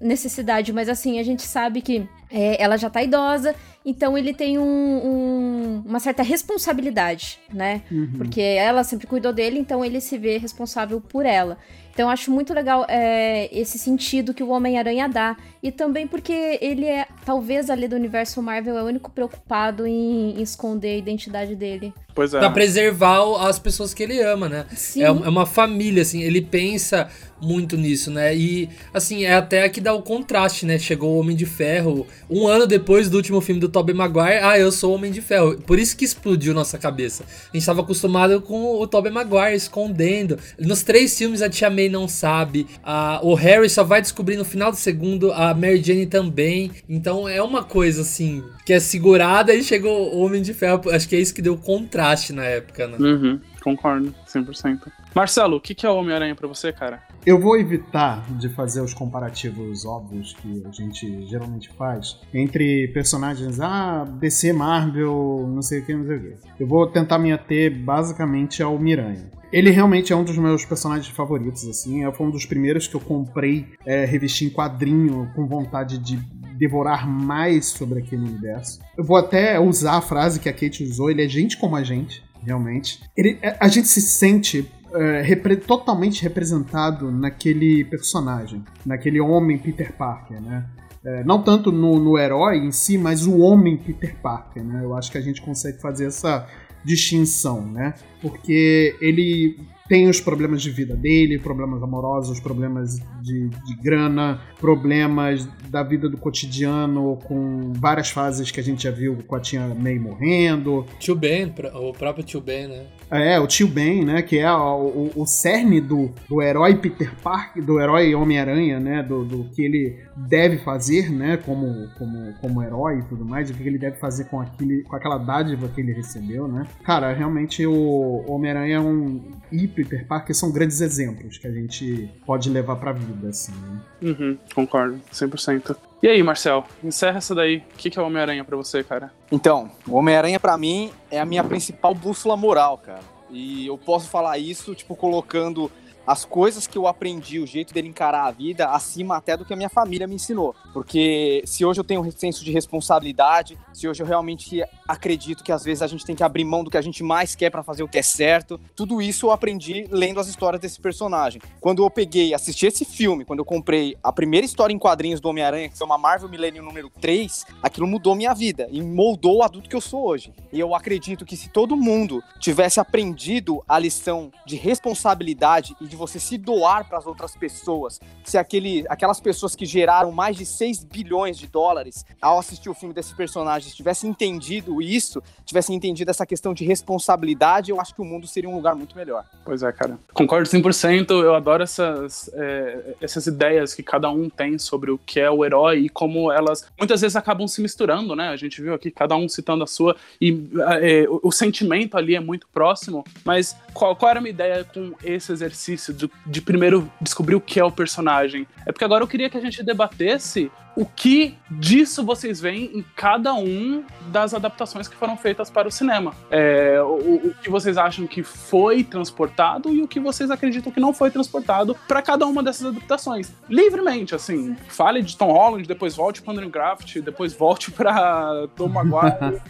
Speaker 5: necessidade, mas assim, a gente sabe que é, ela já tá idosa, então ele tem um- um- uma certa responsabilidade, né? Porque ela sempre cuidou dele, então ele se vê responsável por ela. Então eu acho muito legal é, esse sentido que o Homem-Aranha dá. E também porque ele é, talvez ali do universo Marvel, é o único preocupado em, em esconder a identidade dele.
Speaker 1: Pois é.
Speaker 3: Pra preservar as pessoas que ele ama, né?
Speaker 5: Sim.
Speaker 3: É, é uma família, assim, ele pensa muito nisso, né? E, assim, é até que dá o contraste, né? Chegou o Homem de Ferro, um ano depois do último filme do Tobey Maguire, ah, eu sou o Homem de Ferro. Por isso que explodiu nossa cabeça. A gente tava acostumado com o Tobey Maguire escondendo. Nos três filmes a Tia May não sabe, a, o Harry só vai descobrir no final do segundo, a Mary Jane também. Então é uma coisa, assim, que é segurada e chegou o Homem de Ferro. Acho que é isso que deu contraste na época, né?
Speaker 1: Uhum, concordo, 100%. Marcelo, o que é o Homem-Aranha pra você, cara?
Speaker 2: Eu vou evitar de fazer os comparativos óbvios que a gente geralmente faz entre personagens, ah, DC, Marvel, não sei o que, não sei o que. Eu vou tentar me ater basicamente ao Miranha. Ele realmente é um dos meus personagens favoritos, assim. Foi um dos primeiros que eu comprei é, em quadrinho com vontade de devorar mais sobre aquele universo. Eu vou até usar a frase que a Kate usou, ele é gente como a gente, realmente. Ele, é, a gente se sente é, repre- totalmente representado naquele personagem, naquele homem Peter Parker, né? É, não tanto no, no herói em si, mas o homem Peter Parker, né? Eu acho que a gente consegue fazer essa distinção, né? Porque ele tem os problemas de vida dele, problemas amorosos, problemas de, de grana, problemas da vida do cotidiano, com várias fases que a gente já viu com a tia May morrendo.
Speaker 3: Tio Ben, o próprio Tio Ben, né?
Speaker 2: É, o tio Ben, né? Que é o, o, o cerne do, do herói Peter Parker, do herói Homem-Aranha, né? Do, do que ele deve fazer, né? Como, como, como herói e tudo mais, o que ele deve fazer com, aquele, com aquela dádiva que ele recebeu, né? Cara, realmente o Homem-Aranha é um, e Peter Parker são grandes exemplos que a gente pode levar pra vida, assim, né?
Speaker 1: Uhum, concordo, 100%. E aí, Marcel, encerra essa daí. O que, é o Homem-Aranha pra você, cara?
Speaker 4: Então, o Homem-Aranha pra mim é a minha principal bússola moral, cara. E eu posso falar isso, tipo, colocando as coisas que eu aprendi, o jeito dele encarar a vida, acima até do que a minha família me ensinou. Porque se hoje eu tenho um senso de responsabilidade, se hoje eu realmente acredito que às vezes a gente tem que abrir mão do que a gente mais quer para fazer o que é certo, tudo isso eu aprendi lendo as histórias desse personagem. Quando eu peguei, assisti esse filme, quando eu comprei a primeira história em quadrinhos do Homem-Aranha, que foi uma Marvel Millennium número 3, aquilo mudou minha vida e moldou o adulto que eu sou hoje. E eu acredito que se todo mundo tivesse aprendido a lição de responsabilidade e de você se doar para as outras pessoas, se aquele, aquelas pessoas que geraram mais de 6 bilhões de dólares ao assistir o filme desse personagem tivessem entendido isso, tivessem entendido essa questão de responsabilidade, eu acho que o mundo seria um lugar muito melhor.
Speaker 1: Pois é, cara. Concordo 100%. Eu adoro essas, é, essas ideias que cada um tem sobre o que é o herói e como elas muitas vezes acabam se misturando, né? A gente viu aqui cada um citando a sua e é, o, o sentimento ali é muito próximo. Mas qual, qual era a minha ideia com esse exercício? De, de primeiro descobrir o que é o personagem. É porque agora eu queria que a gente debatesse o que disso vocês veem em cada um das adaptações que foram feitas para o cinema. É, o, o, que vocês acham que foi transportado e o que vocês acreditam que não foi transportado para cada uma dessas adaptações. Livremente, assim. Fale de Tom Holland, depois volte para Andrew Graft, depois volte para Tom <laughs> Maguire.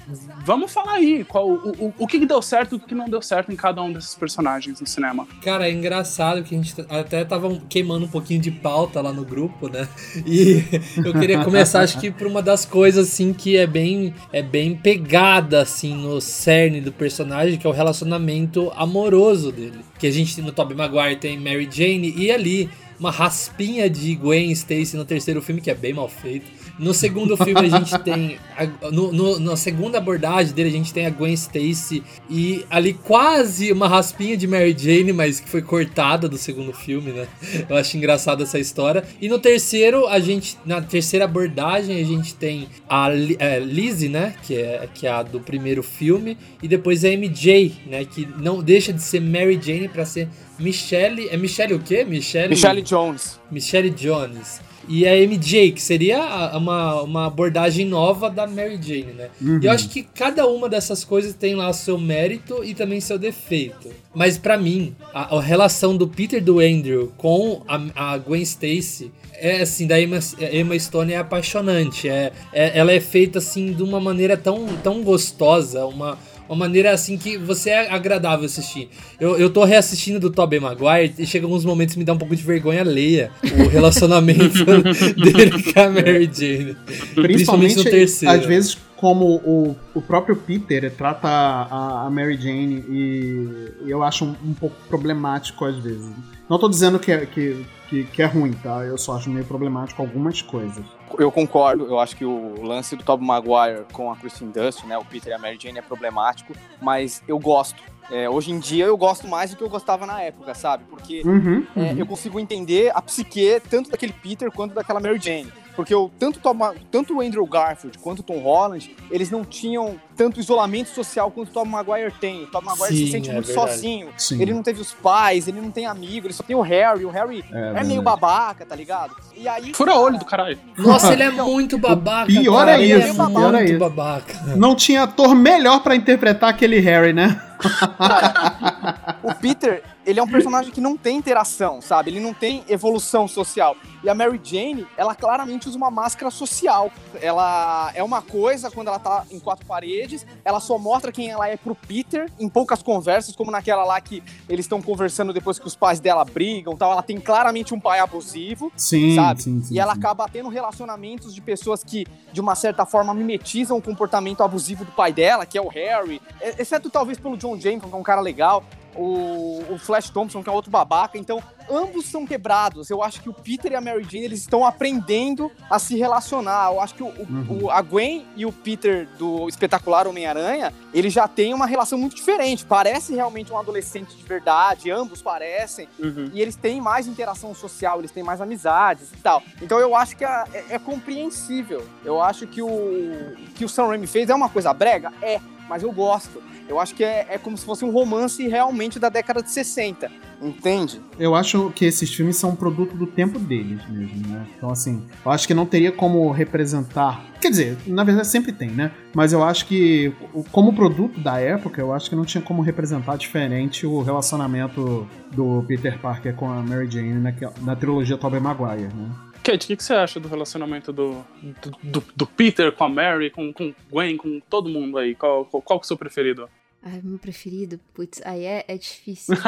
Speaker 1: Vamos falar aí qual, o, o, o que deu certo e o que não deu certo em cada um desses personagens no cinema.
Speaker 3: Cara, é engraçado que a gente até tava queimando um pouquinho de pauta lá no grupo, né? E <laughs> eu queria começar, acho que por uma das coisas, assim, que é bem, é bem pegada, assim, no cerne do personagem, que é o relacionamento amoroso dele. Que a gente no Tobey Maguire tem Mary Jane e ali uma raspinha de Gwen Stacy no terceiro filme, que é bem mal feito. No segundo filme a gente tem. A, no, no, na segunda abordagem dele a gente tem a Gwen Stacy e ali quase uma raspinha de Mary Jane, mas que foi cortada do segundo filme, né? Eu acho engraçada essa história. E no terceiro, a gente. Na terceira abordagem, a gente tem a é, Lizzie, né? Que é, que é a do primeiro filme. E depois a MJ, né? Que não deixa de ser Mary Jane para ser Michelle. É Michelle o quê? Michelle.
Speaker 4: Michelle Jones.
Speaker 3: Michelle Jones e a MJ, que seria uma, uma abordagem nova da Mary Jane, né? Uhum. E eu acho que cada uma dessas coisas tem lá o seu mérito e também seu defeito. Mas para mim, a, a, relação do Peter do Andrew com a, a Gwen Stacy é assim, da Emma, Emma Stone é apaixonante. É, é, ela é feita assim de uma maneira tão, tão gostosa, uma uma maneira assim que você é agradável assistir. Eu, eu tô reassistindo do Tobey Maguire e chega alguns momentos que me dá um pouco de vergonha alheia o <laughs> relacionamento <laughs> dele com a Mary Jane.
Speaker 2: Principalmente, no terceiro. Às vezes, como o, o próprio Peter trata a, a Mary Jane e, e eu acho um, um, pouco problemático às vezes. Não tô dizendo que é, que, que, que é ruim, tá? Eu só acho meio problemático algumas coisas
Speaker 4: eu concordo, eu acho que o lance do Tobey Maguire com a Kristen Dust, né, o Peter e a Mary Jane é problemático, mas eu gosto. É, hoje em dia eu gosto mais do que eu gostava na época, sabe? Porque
Speaker 2: uhum,
Speaker 4: é, uhum. eu consigo entender a psique tanto daquele Peter quanto daquela Mary Jane. Porque o, tanto, Tom, tanto o Andrew Garfield quanto o Tom Holland, eles não tinham tanto isolamento social quanto o Tom Maguire tem. O Tom Maguire Sim, se sente é muito verdade. sozinho. Sim. Ele não teve os pais, ele não tem amigos, ele só tem o Harry. O Harry é, é meio babaca, tá ligado?
Speaker 1: E aí. Fura olho do caralho.
Speaker 3: Nossa, ele é muito babaca.
Speaker 2: Pior
Speaker 3: cara.
Speaker 2: é isso. É pior é isso. babaca. Não tinha ator melhor para interpretar aquele Harry, né?
Speaker 4: Cara, o Peter, ele é um personagem que não tem interação, sabe? Ele não tem evolução social. E a Mary Jane, ela claramente usa uma máscara social. Ela é uma coisa quando ela tá em quatro paredes, ela só mostra quem ela é pro Peter em poucas conversas, como naquela lá que eles estão conversando depois que os pais dela brigam tal. Ela tem claramente um pai abusivo,
Speaker 2: sim,
Speaker 4: sabe?
Speaker 2: Sim, sim,
Speaker 4: e ela acaba tendo relacionamentos de pessoas que, de uma certa forma, mimetizam o comportamento abusivo do pai dela, que é o Harry. Exceto talvez pelo John James, que é um cara legal. o, o Flash Thompson, que é outro babaca. Então, ambos são quebrados. Eu acho que o Peter e a Mary Jane, eles estão aprendendo a se relacionar. Eu acho que o, o- o- a Gwen e o Peter do espetacular Homem-Aranha, eles já têm uma relação muito diferente. Parece realmente um adolescente de verdade, ambos parecem.
Speaker 1: Uhum.
Speaker 4: E eles têm mais interação social, eles têm mais amizades e tal. Então eu acho que é, é- é compreensível. Eu acho que o que o Sam Raimi fez é uma coisa brega? É, mas eu gosto. Eu acho que é, é como se fosse um romance realmente da década de 60. Entende?
Speaker 2: Eu acho que esses filmes são um produto do tempo deles mesmo, né? Então, assim, eu acho que não teria como representar. Quer dizer, na verdade sempre tem, né? Mas eu acho que, o- como produto da época, eu acho que não tinha como representar diferente o relacionamento do Peter Parker com a Mary Jane naquela- na trilogia Tobey Maguire, né?
Speaker 1: Kate, o que, que você acha do relacionamento do, do, do- do Peter com a Mary, com, com Gwen, com todo mundo aí? Qual, qual, qual que é o seu preferido?
Speaker 5: Ai, meu preferido, putz, aí é, é difícil. <laughs>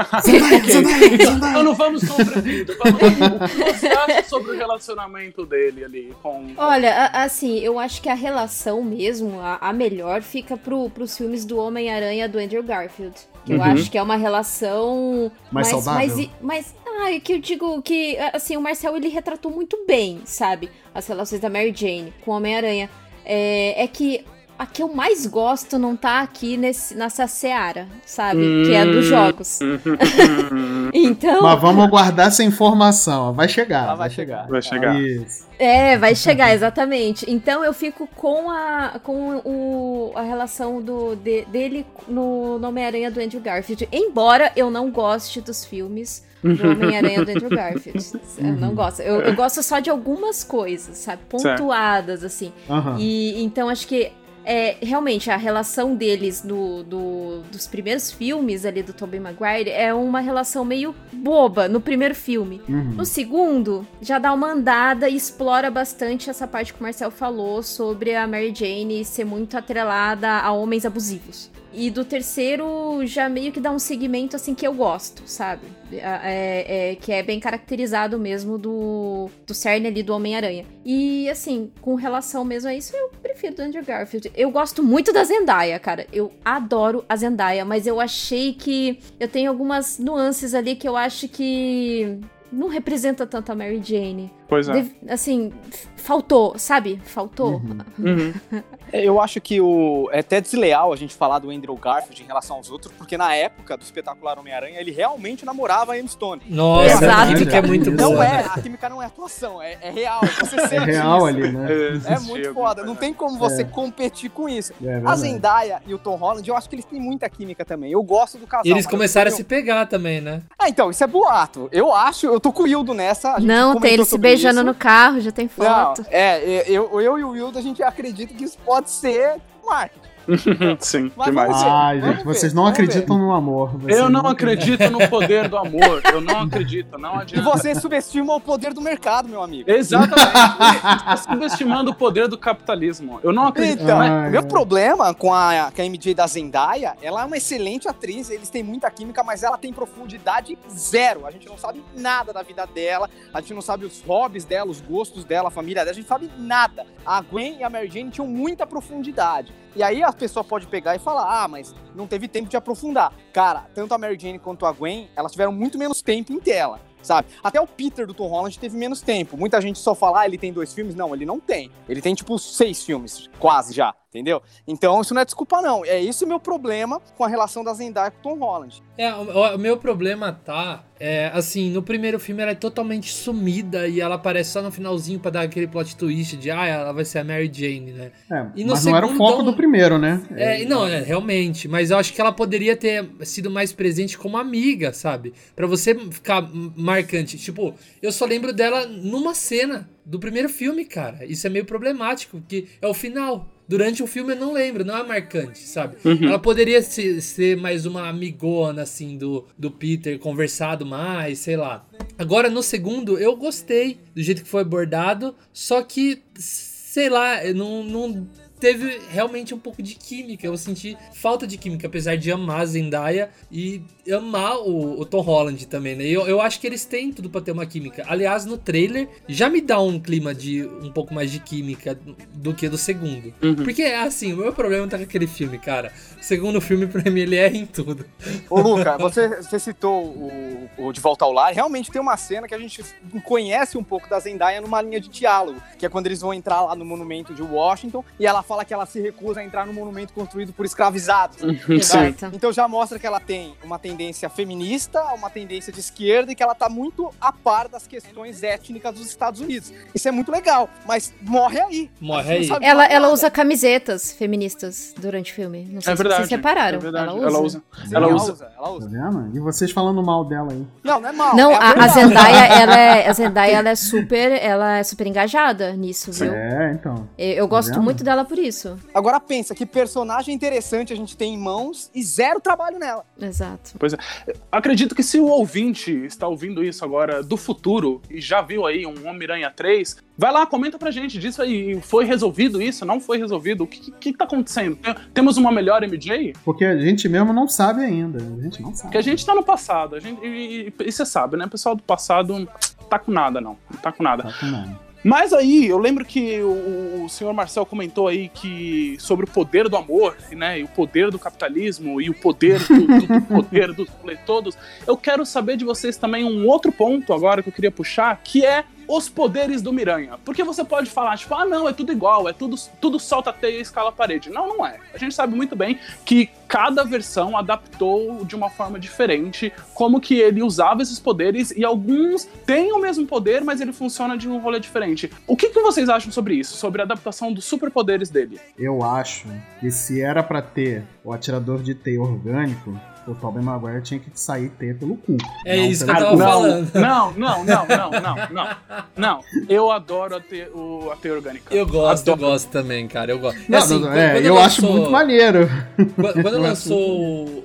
Speaker 1: Então não vamos o preferido. Vamos, o que você acha sobre o relacionamento dele ali com.
Speaker 5: Olha, a- assim, eu acho que a relação mesmo, a, a melhor, fica pro, pros filmes do Homem-Aranha do Andrew Garfield. Que eu
Speaker 1: Uhum.
Speaker 5: acho que é uma relação
Speaker 2: Mais saudável?
Speaker 5: mais, mais ah, é que eu digo que assim, o Marcel ele retratou muito bem, sabe? As relações da Mary Jane com o Homem-Aranha. É, é que a que eu mais gosto não tá aqui nesse, nessa seara, sabe? Que é a dos jogos. <laughs> Então.
Speaker 2: Mas vamos guardar essa informação, vai chegar.
Speaker 4: Ah, vai chegar.
Speaker 1: Vai chegar.
Speaker 2: Isso.
Speaker 5: É, vai chegar, exatamente. Então eu fico com a, com o, a relação do, de- dele no, no Homem-Aranha do Andrew Garfield. Embora eu não goste dos filmes do <laughs> Homem-Aranha do Andrew Garfield. Eu não gosto. Eu, eu gosto só de algumas coisas, sabe? Pontuadas, assim.
Speaker 2: Aham.
Speaker 5: E então acho que é, realmente a relação deles do, do- dos primeiros filmes ali do Tobey Maguire é uma relação meio boba no primeiro filme.
Speaker 2: Uhum.
Speaker 5: No segundo, já dá uma andada e explora bastante essa parte que o Marcel falou sobre a Mary Jane ser muito atrelada a homens abusivos. E do terceiro, já meio que dá um segmento assim que eu gosto, sabe? É, é- que é bem caracterizado mesmo do, do cerne ali do Homem-Aranha. E assim, com relação mesmo a isso, eu prefiro do Andrew Garfield. Eu gosto muito da Zendaya, cara. Eu adoro a Zendaya, mas eu achei que eu tenho algumas nuances ali que eu acho que não representa tanto a Mary Jane.
Speaker 1: Pois é.
Speaker 5: Deve- assim, faltou, sabe? Faltou.
Speaker 1: Uhum.
Speaker 4: É, Eu acho que o, é até desleal a gente falar do Andrew Garfield em relação aos outros, porque na época do espetacular Homem-Aranha, ele realmente namorava a Emma Stone.
Speaker 3: Nossa,
Speaker 5: Exato.
Speaker 3: a química é muito
Speaker 2: Não
Speaker 4: Não
Speaker 3: boa.
Speaker 4: é,
Speaker 3: né?
Speaker 4: a química não é atuação, é, é real. Você <laughs>
Speaker 2: É
Speaker 4: sente
Speaker 2: real
Speaker 4: isso.
Speaker 2: ali, né?
Speaker 4: É muito foda, não tem como você competir com isso.
Speaker 2: É
Speaker 4: A. Zendaya e o Tom Holland, eu acho que eles têm muita química também. Eu gosto do casal.
Speaker 3: E eles começaram a se pegar também, né?
Speaker 4: Ah, então, isso é boato. Eu acho, eu tô com o Hildo nessa. a gente
Speaker 5: Não, tem eles se
Speaker 4: sobre
Speaker 5: beijando
Speaker 4: isso.
Speaker 5: no carro, já tem
Speaker 4: Não,
Speaker 5: foto.
Speaker 4: é, eu, eu e o Hildo, a gente acredita que isso pode ser marketing. <laughs>
Speaker 1: Sim,
Speaker 4: Mas
Speaker 1: demais.
Speaker 4: vamos ver.
Speaker 2: Ai,
Speaker 4: Vamos
Speaker 2: gente,
Speaker 4: ver,
Speaker 2: vocês não
Speaker 4: vamos ver.
Speaker 2: acreditam no amor.
Speaker 1: Eu não acredito no poder do amor. Eu não acredito, não
Speaker 4: E
Speaker 1: adianta.
Speaker 4: você subestima o poder do mercado, meu amigo.
Speaker 1: Exatamente. Você está subestimando o poder do capitalismo. Eu não acredito.
Speaker 4: Então,
Speaker 2: Ai,
Speaker 4: meu
Speaker 2: ai.
Speaker 4: problema com a, com a MJ da Zendaya, ela é uma excelente atriz, eles têm muita química, mas ela tem profundidade zero. A gente não sabe nada da vida dela, a gente não sabe os hobbies dela, os gostos dela, a família dela, a gente não sabe nada. A Gwen e a Mary Jane tinham muita profundidade. E aí a pessoa pode pegar e falar, ah, mas não teve tempo de aprofundar. Cara, tanto a Mary Jane quanto a Gwen, elas tiveram muito menos tempo em tela. Sabe? Até o Peter do Tom Holland teve menos tempo. Muita gente só fala, ah, ele tem dois filmes. Não, ele não tem. Ele tem, tipo, seis filmes, quase já, entendeu? Então, isso não é desculpa, não. É esse o meu problema com a relação da Zendaya com o Tom Holland.
Speaker 3: É, o, o meu problema tá, é, assim, no primeiro filme ela é totalmente sumida e ela aparece só no finalzinho pra dar aquele plot twist de, ah, ela vai ser a Mary Jane, né?
Speaker 2: É,
Speaker 3: E no
Speaker 2: mas não era o foco do primeiro, né?
Speaker 3: É, não, é, realmente, mas eu acho que ela poderia ter sido mais presente como amiga, sabe? Pra você ficar marcante. Tipo, eu só lembro dela numa cena do primeiro filme, cara. Isso é meio problemático, porque é o final. Durante o filme eu não lembro, não é marcante, sabe? Ela poderia se- ser mais uma amigona, assim, do, do Peter, conversado mais, sei lá. Agora, no segundo, eu gostei do jeito que foi abordado, só que, sei lá, não, não, teve realmente um pouco de química. Eu senti falta de química, apesar de amar a Zendaya e amar o, o Tom Holland também, né? Eu, eu acho que eles têm tudo pra ter uma química. Aliás, no trailer já me dá um clima de um pouco mais de química do que do segundo.
Speaker 1: Uhum.
Speaker 3: Porque, assim, o meu problema tá com aquele filme, cara. O segundo filme, pra mim, ele erra em tudo.
Speaker 4: Ô, Luca, <laughs> você, você citou o, o De Volta ao Lar. Realmente tem uma cena que a gente conhece um pouco da Zendaya numa linha de diálogo, que é quando eles vão entrar lá no monumento de Washington e ela fala que ela se recusa a entrar no monumento construído por escravizados.
Speaker 1: Uhum, sim.
Speaker 5: Exato.
Speaker 4: Então já mostra que ela tem uma tendência feminista, uma tendência de esquerda e que ela tá muito a par das questões étnicas dos Estados Unidos. Isso é muito legal, mas morre aí.
Speaker 3: Morre aí.
Speaker 5: Ela, ela usa camisetas feministas durante o filme. Não sei
Speaker 1: É
Speaker 5: se
Speaker 1: verdade.
Speaker 5: vocês repararam.
Speaker 1: É verdade.
Speaker 5: Ela usa.
Speaker 1: Ela usa.
Speaker 4: Sim,
Speaker 1: Ela usa.
Speaker 4: ela
Speaker 2: Tá
Speaker 4: usa.
Speaker 2: vendo? E vocês falando mal dela aí.
Speaker 4: Não, não é mal.
Speaker 5: Não,
Speaker 4: é
Speaker 5: a, a. Zendaya, ela é, a Zendaya, ela é super, ela é super engajada nisso, viu?
Speaker 2: É, então.
Speaker 5: Eu, eu gosto
Speaker 2: vendo?
Speaker 5: muito dela por isso.
Speaker 4: Agora pensa, que personagem interessante a gente tem em mãos e zero trabalho nela.
Speaker 5: Exato.
Speaker 1: Acredito que se o ouvinte está ouvindo isso agora do futuro e já viu aí um Homem-Aranha 3, vai lá, comenta pra gente disso aí. Foi resolvido isso? Não foi resolvido? O que, que, tá acontecendo? Tem- Temos uma melhor MJ?
Speaker 2: Porque a gente mesmo não sabe ainda. A gente não sabe.
Speaker 1: Porque a gente tá no passado. A gente, e, e- e você sabe, né? O pessoal do passado tá com nada, não. Não tá com nada.
Speaker 2: Tá com nada.
Speaker 1: Mas aí, eu lembro que o, o senhor Marcel comentou aí que sobre o poder do amor, né? E o poder do capitalismo e o poder do, do- do <laughs> poder dos todos. Eu quero saber de vocês também um outro ponto agora que eu queria puxar, que é os poderes do Miranha. Porque você pode falar, tipo, ah, não, é tudo igual, é tudo, tudo solta teia e escala parede. Não, não é. A gente sabe muito bem que cada versão adaptou de uma forma diferente como que ele usava esses poderes e alguns têm o mesmo poder, mas ele funciona de um rolê diferente. O que, que vocês acham sobre isso? Sobre a adaptação dos superpoderes dele?
Speaker 2: Eu acho que se era pra ter o atirador de teia orgânico, o Tobey Maguire tinha que sair teia pelo cu.
Speaker 3: É
Speaker 2: Não
Speaker 3: isso que eu tava
Speaker 2: cu.
Speaker 1: não,
Speaker 3: falando.
Speaker 1: Não, não, não, não, não, não. Não, eu adoro a teia, o, a teia orgânica.
Speaker 3: Eu gosto, eu
Speaker 1: Adoro.
Speaker 3: gosto também, cara. Eu gosto.
Speaker 2: Não,
Speaker 3: Assim,
Speaker 2: não,
Speaker 3: quando-
Speaker 2: é,
Speaker 3: quando
Speaker 2: eu acho
Speaker 3: lançou-
Speaker 2: muito maneiro.
Speaker 3: Quando, quando
Speaker 2: Eu
Speaker 3: lançou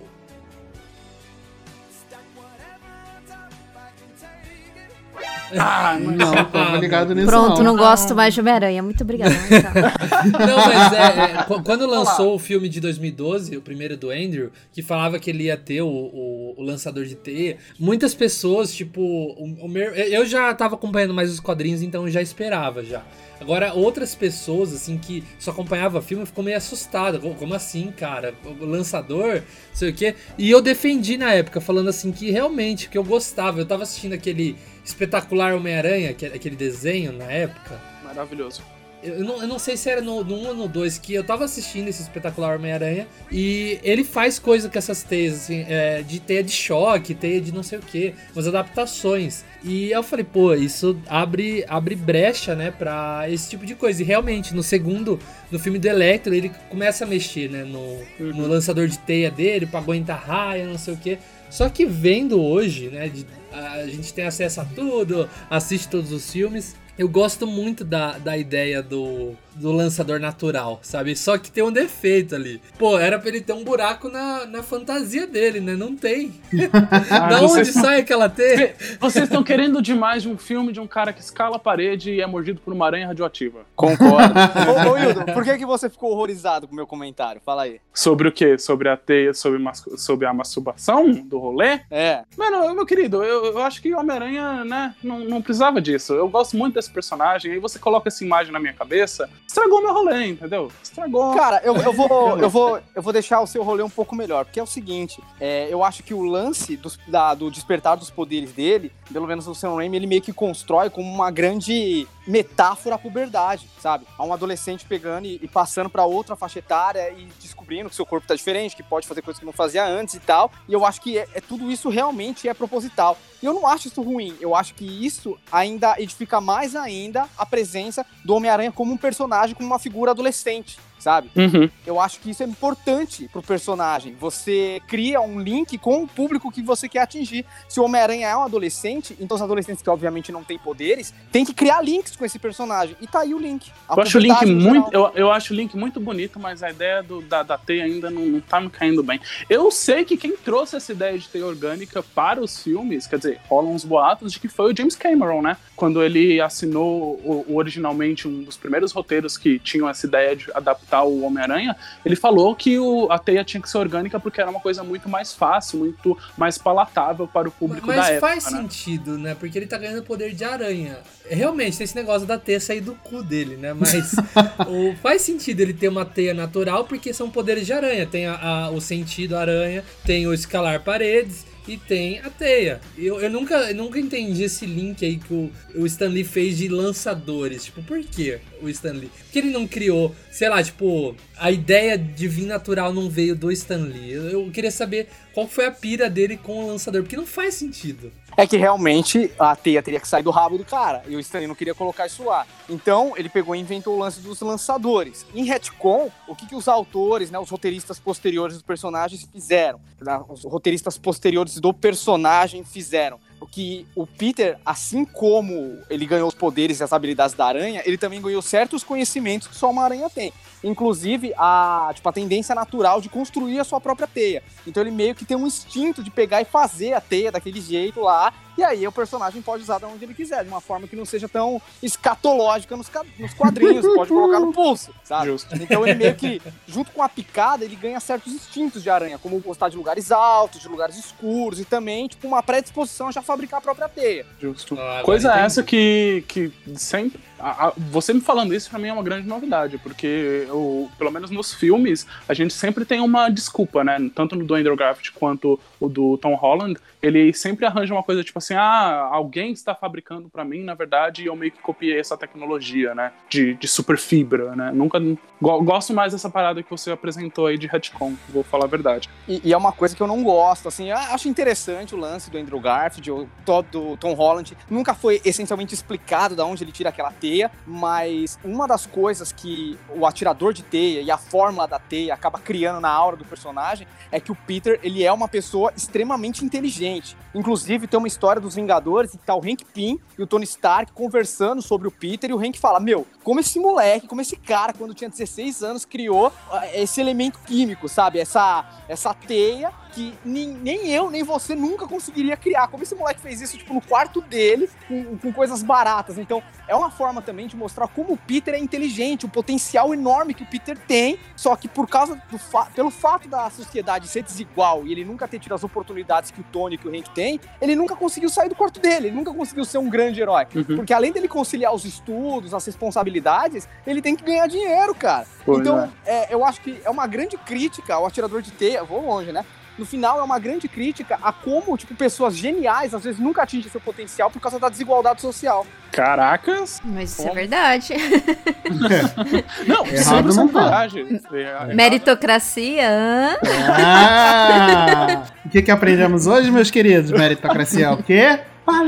Speaker 1: Ah.
Speaker 2: Não, tô ligado nisso
Speaker 5: Pronto, não,
Speaker 2: não.
Speaker 5: gosto mais de Homem-Aranha. Muito obrigada. Marcelo. <laughs>
Speaker 3: Não, mas é, é, qu- quando lançou o filme de 2012, o primeiro do Andrew, que falava que ele ia ter o, o- o lançador de teia, muitas pessoas, tipo, o, o meu- eu já tava acompanhando mais os quadrinhos, então eu já esperava já. Agora, outras pessoas, assim, que só acompanhava o filme, ficou meio assustada. "Pô, Como assim, cara? O lançador, não sei o quê. E eu defendi na época, falando assim, que realmente, que eu gostava. Eu tava assistindo aquele espetacular Homem-Aranha, que- aquele desenho na época.
Speaker 1: Maravilhoso.
Speaker 3: Eu eu não, eu não sei se era no, no 1 ou no 2 que eu tava assistindo esse espetacular Homem-Aranha e ele faz coisa com essas teias, assim, é, de teia de choque, teia de não sei o que, umas adaptações. E eu falei, pô, isso abre, abre brecha, né, pra esse tipo de coisa. E realmente, no segundo, no filme do Electro, ele começa a mexer, né, no, no lançador de teia dele pra aguentar raia, não sei o que. Só que vendo hoje, né, a gente tem acesso a tudo, assiste todos os filmes. Eu gosto muito da, da ideia do, do lançador natural, sabe? Só que tem um defeito ali. Pô, era pra ele ter um buraco na, na fantasia dele, né? Não tem. <laughs>
Speaker 1: Ah,
Speaker 3: da onde sai aquela teia?
Speaker 1: Vocês estão querendo demais de um filme de um cara que escala a parede e é mordido por uma aranha radioativa.
Speaker 4: Concordo. <laughs> ô, ô, Hildo, por que, que você ficou horrorizado com o meu comentário? Fala aí.
Speaker 1: Sobre o quê? Sobre a teia, sobre, mas- sobre a masturbação do rolê?
Speaker 4: É.
Speaker 1: Mano, meu querido, eu, eu acho que o Homem-Aranha, né, não, não precisava disso. Eu gosto muito desse personagem, aí você coloca essa imagem na minha cabeça, estragou meu rolê, entendeu? Estragou.
Speaker 4: Cara, eu, eu, vou, <laughs> eu, vou, eu vou deixar o seu rolê um pouco melhor, porque é o seguinte, é, eu acho que o lance dos- da- do despertar dos poderes dele, pelo menos o Sam Raimi, ele meio que constrói como uma grande metáfora à puberdade, sabe? A um adolescente pegando e, e passando pra outra faixa etária e descobrindo que seu corpo tá diferente, que pode fazer coisas que não fazia antes e tal. E eu acho que é, é tudo isso realmente é proposital. E eu não acho isso ruim. Eu acho que isso ainda edifica mais ainda a presença do Homem-Aranha como um personagem, como uma figura adolescente, sabe?
Speaker 1: Uhum.
Speaker 4: Eu acho que isso é importante pro personagem. Você cria um link com o público que você quer atingir. Se o Homem-Aranha é um adolescente, então os adolescentes que obviamente não têm poderes, tem que criar links com esse personagem. E tá aí o link. A
Speaker 1: Eu acho o link muito. Eu, eu acho o link muito bonito, mas a ideia do, da, da teia ainda não, não tá me caindo bem. Eu sei que quem trouxe essa ideia de teia orgânica para os filmes, quer dizer, rolam uns boatos de que foi o James Cameron, né? quando ele assinou o- originalmente um dos primeiros roteiros que tinham essa ideia de adaptar o Homem-Aranha, ele falou que o- a teia tinha que ser orgânica porque era uma coisa muito mais fácil, muito mais palatável para o público
Speaker 3: Mas
Speaker 1: da época.
Speaker 3: faz
Speaker 1: né?
Speaker 3: sentido, né? Porque ele tá ganhando poder de aranha. Realmente, tem esse negócio da teia sair do cu dele, né? Mas <laughs> o- faz sentido ele ter uma teia natural porque são poderes de aranha. Tem a- a- o sentido aranha, tem o escalar paredes e tem a teia. Eu, eu nunca, eu nunca entendi esse link aí que o, o Stan Lee fez de lançadores. Tipo, por que o Stan Lee? Por que ele não criou, sei lá, tipo, a ideia de vir natural não veio do Stan Lee? Eu, eu queria saber qual foi a pira dele com o lançador, porque não faz sentido.
Speaker 4: É que realmente a teia teria que sair do rabo do cara. E o Stanley não queria colocar isso lá. Então, ele pegou e inventou o lance dos lançadores. Em retcon, o que, que os autores, né, os roteiristas posteriores dos personagens fizeram? Os roteiristas posteriores do personagem fizeram. Que o Peter, assim como ele ganhou os poderes e as habilidades da aranha, ele também ganhou certos conhecimentos que só uma aranha tem. Inclusive, a, tipo, a tendência natural de construir a sua própria teia. Então ele meio que tem um instinto de pegar e fazer a teia daquele jeito lá. E aí o personagem pode usar de onde ele quiser, de uma forma que não seja tão escatológica nos, nos quadrinhos. pode colocar no pulso, sabe?
Speaker 1: Justo.
Speaker 4: Então ele meio que, junto com a picada, ele ganha certos instintos de aranha, como gostar de lugares altos, de lugares escuros e também, tipo, uma predisposição a já fabricar a própria teia.
Speaker 1: Justo.
Speaker 3: Ah,
Speaker 1: Coisa
Speaker 3: entendi.
Speaker 1: essa que, que sempre. a- a- você me falando isso pra mim é uma grande novidade, porque eu, pelo menos nos filmes, a gente sempre tem uma desculpa, né? Tanto no do Andrew Garfield quanto o do Tom Holland, ele sempre arranja uma coisa tipo assim: ah, alguém está fabricando pra mim, na verdade, e eu meio que copiei essa tecnologia, né? De, de super fibra, né? Nunca. go- gosto mais dessa parada que você apresentou aí de retcon, vou falar a verdade.
Speaker 4: E, e é uma coisa que eu não gosto, assim, acho interessante o lance do Andrew Garfield, do Tom Holland, nunca foi essencialmente explicado de onde ele tira aquela teia, mas uma das coisas que o atirador de teia e a fórmula da teia acaba criando na aura do personagem é que o Peter, ele é uma pessoa extremamente inteligente. Inclusive, tem uma história dos Vingadores que tá o Hank Pym e o Tony Stark conversando sobre o Peter e o Hank fala, meu, como esse moleque, como esse cara, quando tinha 16 anos, criou ah, esse elemento químico, sabe? Essa, essa teia que nem, nem eu, nem você nunca conseguiria criar. Como esse moleque fez isso, tipo, no quarto dele, com, com coisas baratas. Então, é uma forma também de mostrar como o Peter é inteligente, o potencial enorme que o Peter tem, só que por causa do fa pelo fato da sociedade ser desigual e ele nunca ter tido as oportunidades que o Tony e que o Hank tem, ele nunca conseguiu sair do quarto dele, ele nunca conseguiu ser um grande herói.
Speaker 1: Uhum.
Speaker 4: Porque além dele conciliar os estudos, as responsabilidades, ele tem que ganhar dinheiro, cara.
Speaker 1: Pois
Speaker 4: então, é, eu acho que é uma grande crítica ao atirador de teia, vou longe, né? No final, é uma grande crítica a como, tipo, pessoas geniais às vezes nunca atingem seu potencial por causa da desigualdade social.
Speaker 1: Caracas!
Speaker 5: Mas isso é verdade. <laughs>
Speaker 1: Não,
Speaker 2: Errado
Speaker 1: sempre
Speaker 2: não tá.
Speaker 1: verdade. É,
Speaker 5: Meritocracia?
Speaker 2: Ah! o que, que aprendemos hoje, meus queridos? Meritocracia é o quê?
Speaker 5: Mas.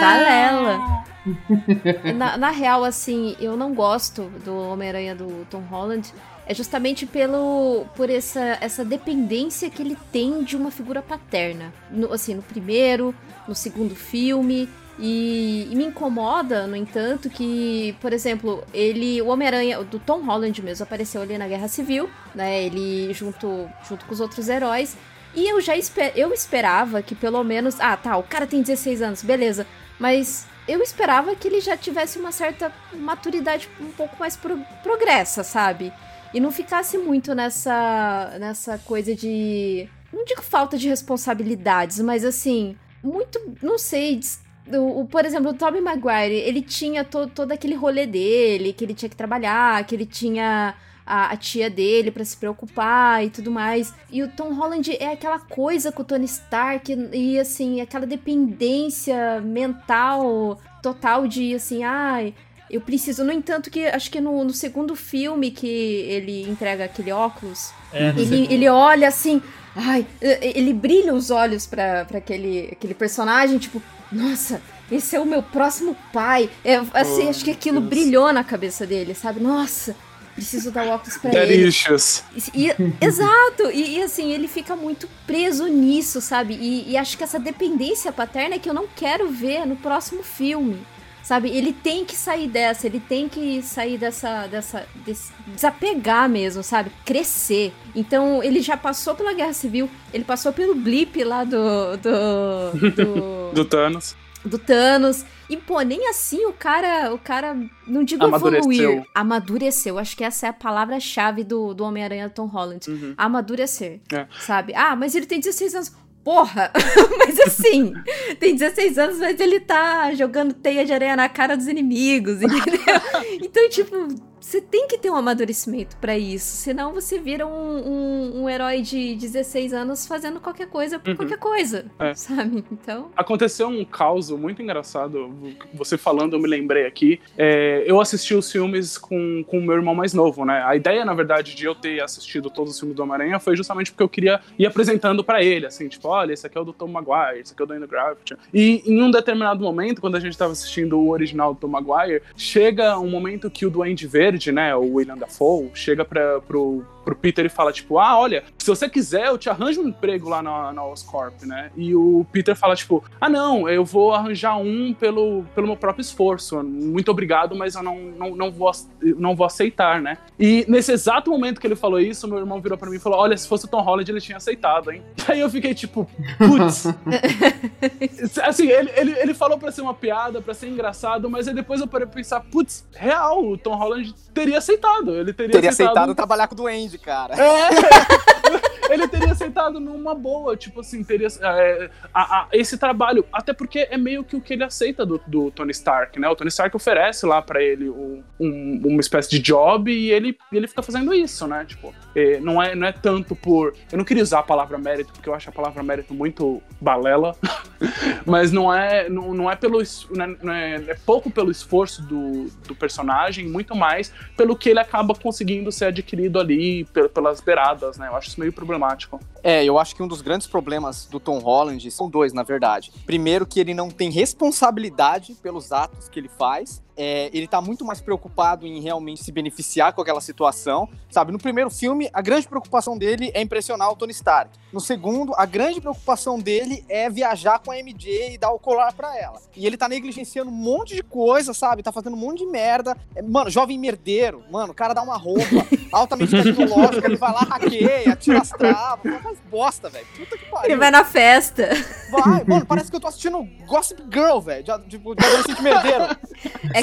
Speaker 5: Valela. Na, na real, assim, eu não gosto do Homem-Aranha do Tom Holland. É justamente pelo por essa, essa dependência que ele tem de uma figura paterna. No, assim, no primeiro, no segundo filme. E, e me incomoda, no entanto, que, por exemplo, ele. O Homem-Aranha, do Tom Holland mesmo, apareceu ali na Guerra Civil, né? Ele junto, junto com os outros heróis. E eu já esper eu esperava que pelo menos. Ah, tá, o cara tem 16 anos, beleza. Mas eu esperava que ele já tivesse uma certa maturidade um pouco mais pro progressa, sabe? E não ficasse muito nessa, nessa coisa de. Não digo falta de responsabilidades, mas assim, muito. Não sei. O, o- por exemplo, o Tobey Maguire, ele tinha to, todo aquele rolê dele, que ele tinha que trabalhar, que ele tinha a, a tia dele pra se preocupar e tudo mais. E o Tom Holland é aquela coisa com o Tony Stark e, assim, aquela dependência mental total de, assim, ai. Eu preciso. No entanto, que acho que no, no segundo filme que ele entrega aquele óculos,
Speaker 3: É,
Speaker 5: ele,
Speaker 3: segundo.
Speaker 5: ele olha assim. Ai, ele brilha os olhos pra, pra aquele, aquele personagem, tipo, nossa, esse é o meu próximo pai. É, assim,
Speaker 1: Oh,
Speaker 5: acho que aquilo
Speaker 1: Deus.
Speaker 5: brilhou na cabeça dele, sabe? Nossa, preciso dar o óculos pra ele.
Speaker 1: issues.
Speaker 5: E- exato, e, e, assim, ele fica muito preso nisso, sabe? E, e acho que essa dependência paterna é que eu não quero ver no próximo filme. Sabe, ele tem que sair dessa, ele tem que sair dessa, dessa, desse- desapegar mesmo, sabe, crescer. Então ele já passou pela Guerra Civil, ele passou pelo blip lá do, do, do, <laughs>
Speaker 1: Do Thanos.
Speaker 5: do Thanos. E, pô, nem assim o cara, o cara, não digo
Speaker 1: Amadureceu.
Speaker 5: evoluir, amadureceu. Acho que essa é a palavra-chave do, do Homem-Aranha Tom Holland.
Speaker 1: Uhum.
Speaker 5: Amadurecer,
Speaker 1: É.
Speaker 5: sabe? Ah, mas ele tem 16 anos. Porra! <laughs> mas assim, tem 16 anos, mas ele tá jogando teia de areia na cara dos inimigos, entendeu? <laughs> então, tipo, você tem que ter um amadurecimento pra isso. Senão você vira um, um, um herói de 16 anos fazendo qualquer coisa por
Speaker 1: Uhum.
Speaker 5: qualquer coisa,
Speaker 1: É. <laughs>
Speaker 5: sabe? Então.
Speaker 1: Aconteceu um caos muito engraçado. Você falando, eu me lembrei aqui. É, eu assisti os filmes com o meu irmão mais novo, né? A ideia, na verdade, de eu ter assistido todos os filmes do Homem-Aranha foi justamente porque eu queria ir apresentando pra ele, assim, tipo, olha, esse aqui é o do Tom Maguire, esse aqui é o do Andrew Garfield. E em um determinado momento, quando a gente tava assistindo o original do Tom Maguire, chega um momento que o Duende Verde, né, o William Dafoe, chega pra, pro, pro Peter e fala, tipo, ah, olha, se você quiser, eu te arranjo um emprego lá na, na Oscorp, né? E o Peter fala, tipo, ah, não, eu vou arranjar um pelo, pelo meu próprio esforço. Muito obrigado, mas eu não, não, não, vou, não vou aceitar, né? E nesse exato momento que ele falou isso, meu irmão virou pra mim e falou, olha, se fosse o Tom Holland, ele tinha aceitado, hein? <laughs> Aí eu fiquei, tipo, putz. <laughs> assim, ele, ele, ele falou pra ser uma piada, pra ser engraçado, mas aí depois eu parei pra pensar, putz, real, o Tom Holland teria aceitado. Ele teria,
Speaker 4: Teria aceitado trabalhar com o Duende, cara.
Speaker 1: é, <laughs> ele teria aceitado numa boa, tipo assim, teria é, a- a- esse trabalho, até porque é meio que o que ele aceita do, do Tony Stark, né? O Tony Stark oferece lá pra ele um- uma espécie de job e ele, ele fica fazendo isso, né? Tipo, é, não, é, não é tanto por. Eu não queria usar a palavra mérito, porque eu acho a palavra mérito muito balela, <laughs> mas não é, não, não é pelo. é, não é- é pouco pelo esforço do, do personagem, muito mais pelo que ele acaba conseguindo ser adquirido ali pe- pelas beiradas, né? Eu acho isso meio problemático.
Speaker 4: É, eu acho que um dos grandes problemas do Tom Holland são dois, na verdade. Primeiro, que ele não tem responsabilidade pelos atos que ele faz. É, ele tá muito mais preocupado em realmente se beneficiar com aquela situação. Sabe, no primeiro filme, a grande preocupação dele é impressionar o Tony Stark. No segundo, a grande preocupação dele é viajar com a MJ e dar o colar pra ela. E ele tá negligenciando um monte de coisa, sabe? Tá fazendo um monte de merda. É, Mano, jovem merdeiro. Mano, o cara dá uma roupa <laughs> altamente tecnológica, ele vai lá, hackeia, tira as travas, faz bosta, velho. Puta que pariu.
Speaker 5: Ele vai na festa.
Speaker 4: Vai, mano, parece que eu tô assistindo Gossip Girl, velho, de, tipo, de adolescente merdeiro.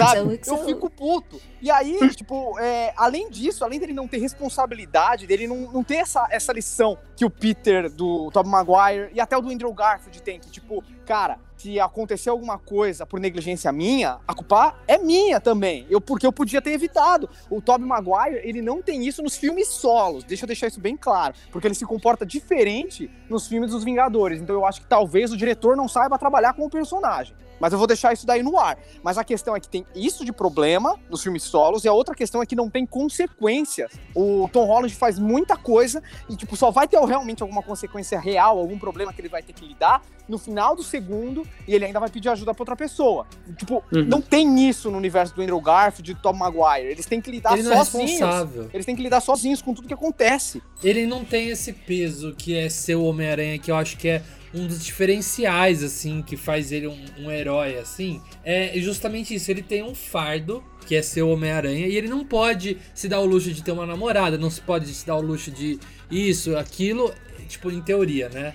Speaker 4: Sabe? Eu fico puto. E aí, <laughs> tipo, é, além disso, além dele não ter responsabilidade, dele não, não ter essa, essa lição que o Peter do Tobey Maguire e até o do Andrew Garfield tem, que, tipo, cara, se acontecer alguma coisa por negligência minha, a culpa é minha também. Eu, porque eu podia ter evitado. O Tobey Maguire, ele não tem isso nos filmes solos. Deixa eu deixar isso bem claro. Porque ele se comporta diferente nos filmes dos Vingadores. Então eu acho que talvez o diretor não saiba trabalhar com o personagem. Mas eu vou deixar isso daí no ar. Mas a questão é que tem isso de problema nos filmes solos, e a outra questão é que não tem consequências. O Tom Holland faz muita coisa e, tipo, só vai ter realmente alguma consequência real, algum problema que ele vai ter que lidar no final do segundo, e ele ainda vai pedir ajuda pra outra pessoa. Tipo,
Speaker 1: Uhum.
Speaker 4: não tem isso no universo do Andrew Garfield e do Tom Maguire. Eles têm que lidar
Speaker 3: Ele é
Speaker 4: sozinhos.
Speaker 3: responsável.
Speaker 4: Eles têm que lidar sozinhos com tudo que acontece.
Speaker 3: Ele não tem esse peso que é ser o Homem-Aranha, que eu acho que é um dos diferenciais, assim, que faz ele um, um herói, assim. É justamente isso. Ele tem um fardo, que é ser o Homem-Aranha, e ele não pode se dar o luxo de ter uma namorada, não se pode se dar o luxo de isso, aquilo. Tipo, em teoria, né?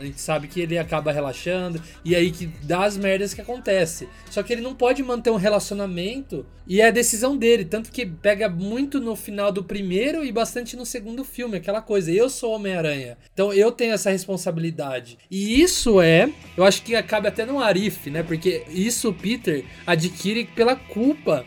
Speaker 3: A gente sabe que ele acaba relaxando e aí que dá as merdas que acontece. Só que ele não pode manter um relacionamento e é a decisão dele. Tanto que pega muito no final do primeiro e bastante no segundo filme. Aquela coisa, eu sou Homem-Aranha. Então eu tenho essa responsabilidade. E isso é, eu acho que acaba até no Arif, né? Porque isso o Peter adquire pela culpa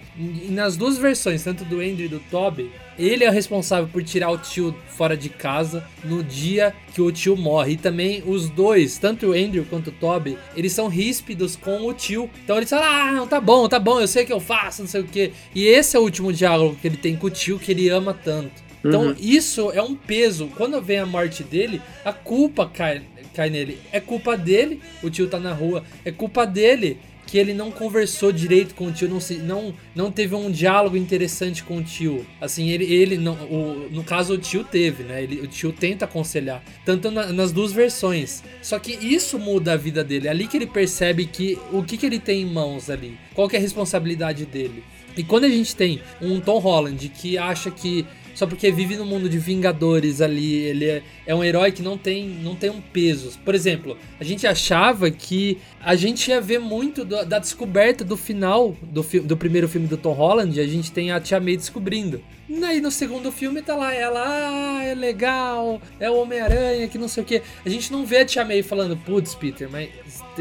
Speaker 3: nas duas versões, tanto do Andrew e do Toby. Ele é o responsável por tirar o tio fora de casa no dia que o tio morre. E também os dois, tanto o Andrew quanto o Toby, eles são ríspidos com o tio. Então eles falam: Ah, não, tá bom, tá bom, eu sei o que eu faço, não sei o que. E esse é o último diálogo que ele tem com o tio que ele ama tanto. Então
Speaker 1: Uhum.
Speaker 3: isso é um peso. Quando vem a morte dele, a culpa cai, cai nele. É culpa dele, o tio tá na rua. É culpa dele que ele não conversou direito com o tio, não, se, não, não teve um diálogo interessante com o tio. Assim, ele, ele não, o, no caso o tio teve, né? Ele, o tio tenta aconselhar, tanto na- nas duas versões. Só que isso muda a vida dele. É ali que ele percebe que o que, que ele tem em mãos ali, qual que é a responsabilidade dele. E quando a gente tem um Tom Holland que acha que só porque vive no mundo de Vingadores ali, ele é, é um herói que não tem, não tem um peso. Por exemplo, a gente achava que a gente ia ver muito do- da descoberta do final do, do primeiro filme do Tom Holland, a gente tem a Tia May descobrindo. Aí no segundo filme tá lá ela, ah, é legal, é o Homem-Aranha, que não sei o que. A gente não vê a Tia May falando, putz, Peter, mas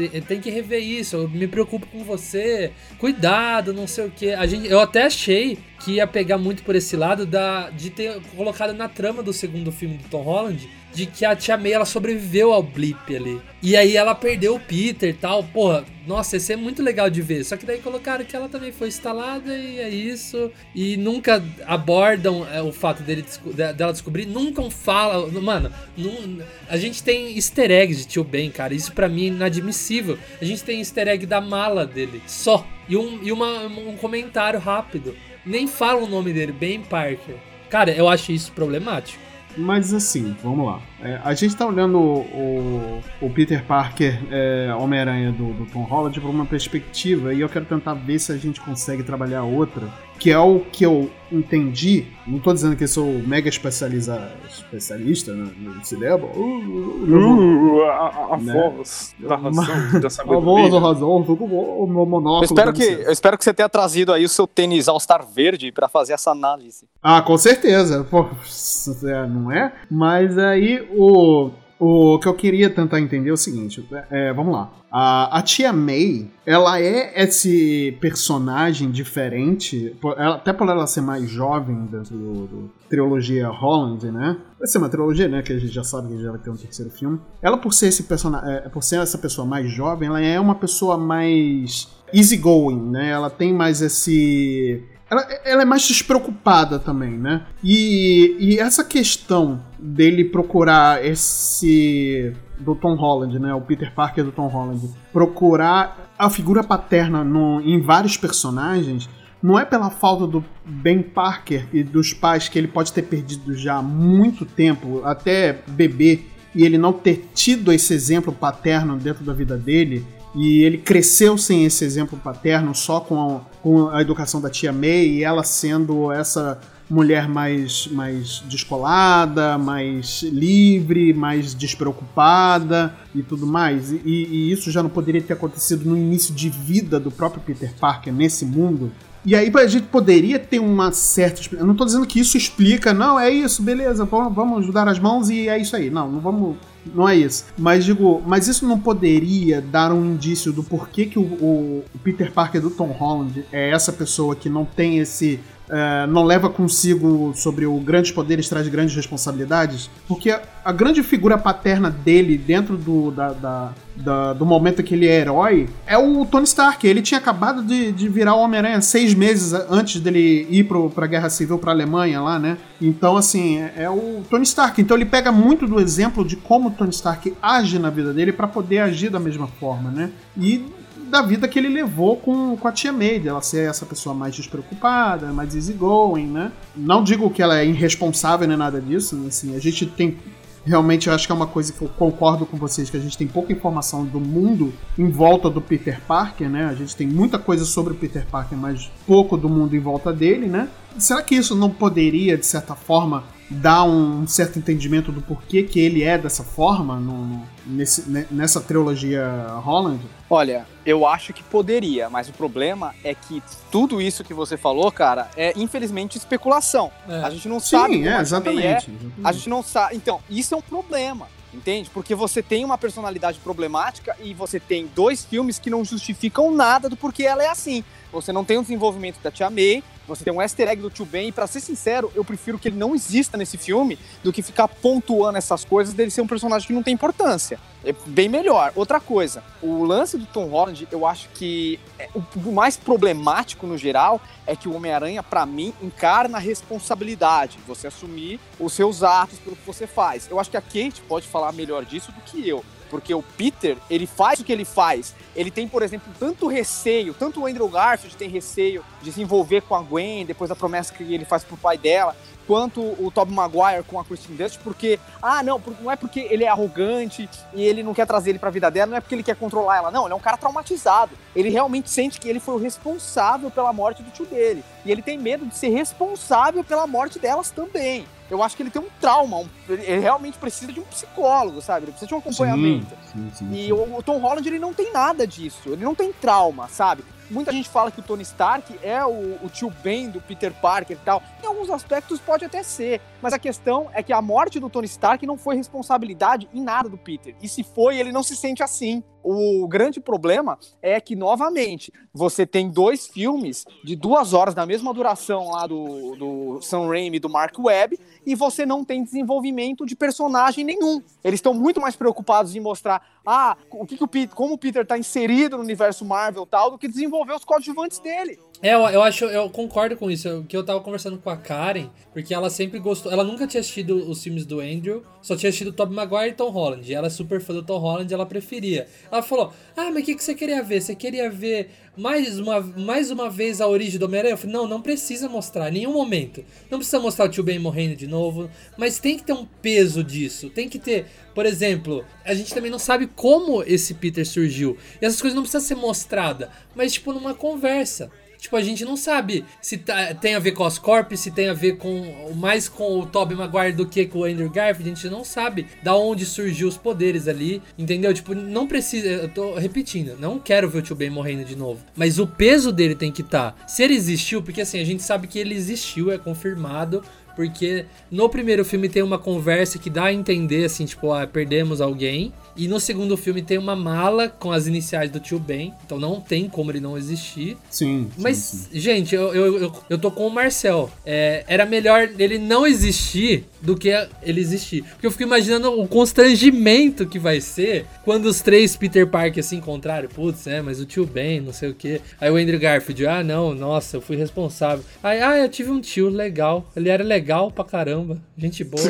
Speaker 3: tem que rever isso, eu me preocupo com você, cuidado, não sei o que. A gente, eu até achei que ia pegar muito por esse lado da, de ter colocado na trama do segundo filme do Tom Holland de que a Tia May ela sobreviveu ao blip ali. E aí ela perdeu o Peter e tal. Porra, nossa, isso é muito legal de ver. Só que daí colocaram que ela também foi instalada e é isso. E nunca abordam é, o fato dele, dela descobrir. Nunca falam. Mano, a gente tem easter eggs de Tio Ben, cara. Isso pra mim é inadmissível. A gente tem easter egg da mala dele. Só. E um, e uma, um comentário rápido. Nem fala o nome dele, Ben Parker. Cara, eu acho isso problemático.
Speaker 2: Mas assim, vamos lá. É, a gente tá olhando o, o- o Peter Parker, é, Homem-Aranha do, do Tom Holland, por uma perspectiva, e eu quero tentar ver se a gente consegue trabalhar outra, que é o que eu entendi. Não tô dizendo que eu sou mega especializa, especialista no, no cinema. Uh, uh, uh,
Speaker 1: Uh, a, a
Speaker 2: Né?
Speaker 1: voz da razão, <laughs> da
Speaker 2: a voz, a
Speaker 1: sabedoria.
Speaker 2: razão, tudo bom, o meu monóculo.
Speaker 4: Eu espero, que, eu espero que você tenha trazido aí o seu tênis All-Star verde pra fazer essa análise.
Speaker 2: Ah, com certeza. Pô, <laughs> é, não é? Mas aí o, o que eu queria tentar entender é o seguinte: é, vamos lá. A, a tia May, ela é esse personagem diferente, por- ela- até por ela ser mais jovem dentro do, do trilogia Holland, né? Vai ser uma trilogia, né? Que a gente já sabe que já vai ter um terceiro filme. Ela, por ser esse personagem, por ser essa pessoa mais jovem, ela é uma pessoa mais easygoing, né? Ela tem mais esse ela, ela é mais despreocupada também, né? E, e essa questão dele procurar esse. do Tom Holland, né? O Peter Parker do Tom Holland. Procurar a figura paterna no, em vários personagens. Não é pela falta do Ben Parker e dos pais que ele pode ter perdido já há muito tempo, até bebê, e ele não ter tido esse exemplo paterno dentro da vida dele, e ele cresceu sem esse exemplo paterno, só com a, com a educação da tia May e ela sendo essa mulher mais, mais descolada, mais livre, mais despreocupada e tudo mais. E, e isso já não poderia ter acontecido no início de vida do próprio Peter Parker nesse mundo. E aí a gente poderia ter uma certa. Eu não tô dizendo que isso explica, não, é isso, beleza, vamos, vamos dar as mãos e é isso aí. Não, não vamos. Não é isso. Mas digo, mas isso não poderia dar um indício do porquê que o, o- Peter Parker do Tom Holland é essa pessoa que não tem esse. Eh, não leva consigo sobre o grandes poderes traz grandes responsabilidades? Porque a, a grande figura paterna dele dentro do, da, da- da- do momento que ele é herói é o Tony Stark. Ele tinha acabado de, de virar o Homem-Aranha seis meses antes dele ir pro, pra Guerra Civil pra Alemanha lá, né? Então, assim, é, é o Tony Stark. Então ele pega muito do exemplo de como o Tony Stark age na vida dele pra poder agir da mesma forma, né? E da vida que ele levou com, com a tia May, ela ser essa pessoa mais despreocupada, mais easygoing, né? Não digo que ela é irresponsável nem nada disso, assim, a gente tem Realmente eu acho que é uma coisa que eu concordo com vocês, que a gente tem pouca informação do mundo em volta do Peter Parker, né? A gente tem muita coisa sobre o Peter Parker, mas pouco do mundo em volta dele, né? Será que isso não poderia, de certa forma, dar um certo entendimento do porquê que ele é dessa forma no, no- nesse, ne- nessa trilogia Holland?
Speaker 4: Olha, eu acho que poderia, mas o problema é que tudo isso que você falou, cara, é infelizmente especulação.
Speaker 3: É.
Speaker 4: A gente não sabe
Speaker 2: Sim, é, exatamente.
Speaker 4: May é,
Speaker 2: exatamente.
Speaker 4: A gente não sabe. Então, isso é um problema. Entende? Porque você tem uma personalidade problemática e você tem dois filmes que não justificam nada do porquê ela é assim. Você não tem um desenvolvimento da Tia May, você tem um easter egg do Tio Ben, e pra ser sincero, eu prefiro que ele não exista nesse filme do que ficar pontuando essas coisas dele ser um personagem que não tem importância. É bem melhor. Outra coisa, o lance do Tom Holland, eu acho que é, o, mais problemático no geral é que o Homem-Aranha, pra mim, encarna a responsabilidade. Você assumir os seus atos pelo que você faz. Eu acho que a Kate pode falar melhor disso do que eu. Porque o Peter, ele faz o que ele faz. Ele tem, por exemplo, tanto receio, tanto o Andrew Garfield tem receio de se envolver com a Gwen, depois da promessa que ele faz pro pai dela. Quanto o Tobey Maguire com a Kristen Dust, porque, ah, não, não é porque ele é arrogante e ele não quer trazer ele pra vida dela, não é porque ele quer controlar ela, não, ele é um cara traumatizado. Ele realmente sente que ele foi o responsável pela morte do tio dele. E ele tem medo de ser responsável pela morte delas também. Eu acho que ele tem um trauma, um- ele realmente precisa de um psicólogo, sabe? Ele precisa de um acompanhamento.
Speaker 2: Sim, sim,
Speaker 4: E
Speaker 2: sim.
Speaker 4: o, o Tom Holland ele não tem nada disso, ele não tem trauma, sabe? Muita gente fala que o Tony Stark é o, o tio Ben do Peter Parker e tal. Em alguns aspectos pode até ser, mas a questão é que a morte do Tony Stark não foi responsabilidade em nada do Peter. E se foi, ele não se sente assim. O grande problema é que, novamente, você tem dois filmes de duas horas da mesma duração lá do, do Sam Raimi e do Mark Webb, e você não tem desenvolvimento de personagem nenhum. Eles estão muito mais preocupados em mostrar ah, o que, que o Peter, como o Peter tá inserido no universo Marvel tal, do que desenvolver os coadjuvantes dele.
Speaker 3: É, eu, eu acho, eu concordo com isso. Eu- Que eu tava conversando com a Karen, porque ela sempre gostou. Ela nunca tinha assistido os filmes do Andrew, só tinha assistido Tobey Maguire e Tom Holland. E ela é super fã do Tom Holland, ela preferia. Ela falou: Ah, mas o que, que você queria ver? Você queria ver mais uma, mais uma vez a origem do Homem-Aranha? Eu falei: Não, não precisa mostrar, em nenhum momento. Não precisa mostrar o tio Ben morrendo de novo, mas tem que ter um peso disso. Tem que ter. Por exemplo, a gente também não sabe como esse Peter surgiu. E essas coisas não precisam ser mostradas, mas tipo numa conversa. Tipo, a gente não sabe se tá- tem a ver com os corpos, se tem a ver com mais com o Tobey Maguire do que com o Andrew Garfield. A gente não sabe da onde surgiu os poderes ali, entendeu? Tipo, não precisa. Eu tô repetindo, não quero ver o Tio Ben morrendo de novo. Mas o peso dele tem que estar. Se ele existiu, porque assim, a gente sabe que ele existiu, é confirmado. Porque no primeiro filme tem uma conversa que dá a entender, assim, tipo, ah, perdemos alguém. E no segundo filme tem uma mala com as iniciais do tio Ben. Então não tem como ele não existir.
Speaker 2: Sim, sim,
Speaker 3: Mas,
Speaker 2: sim.
Speaker 3: gente, eu, eu, eu, eu tô com o Marcel. É, era melhor ele não existir do que ele existir. Porque eu fico imaginando o constrangimento que vai ser quando os três Peter Parker se encontrarem. Putz, é, mas o tio Ben, não sei o que. Aí o Andrew Garfield, ah, não, nossa, eu fui responsável. Aí, ah, eu tive um tio legal. Ele era legal pra caramba. Gente boa. <laughs>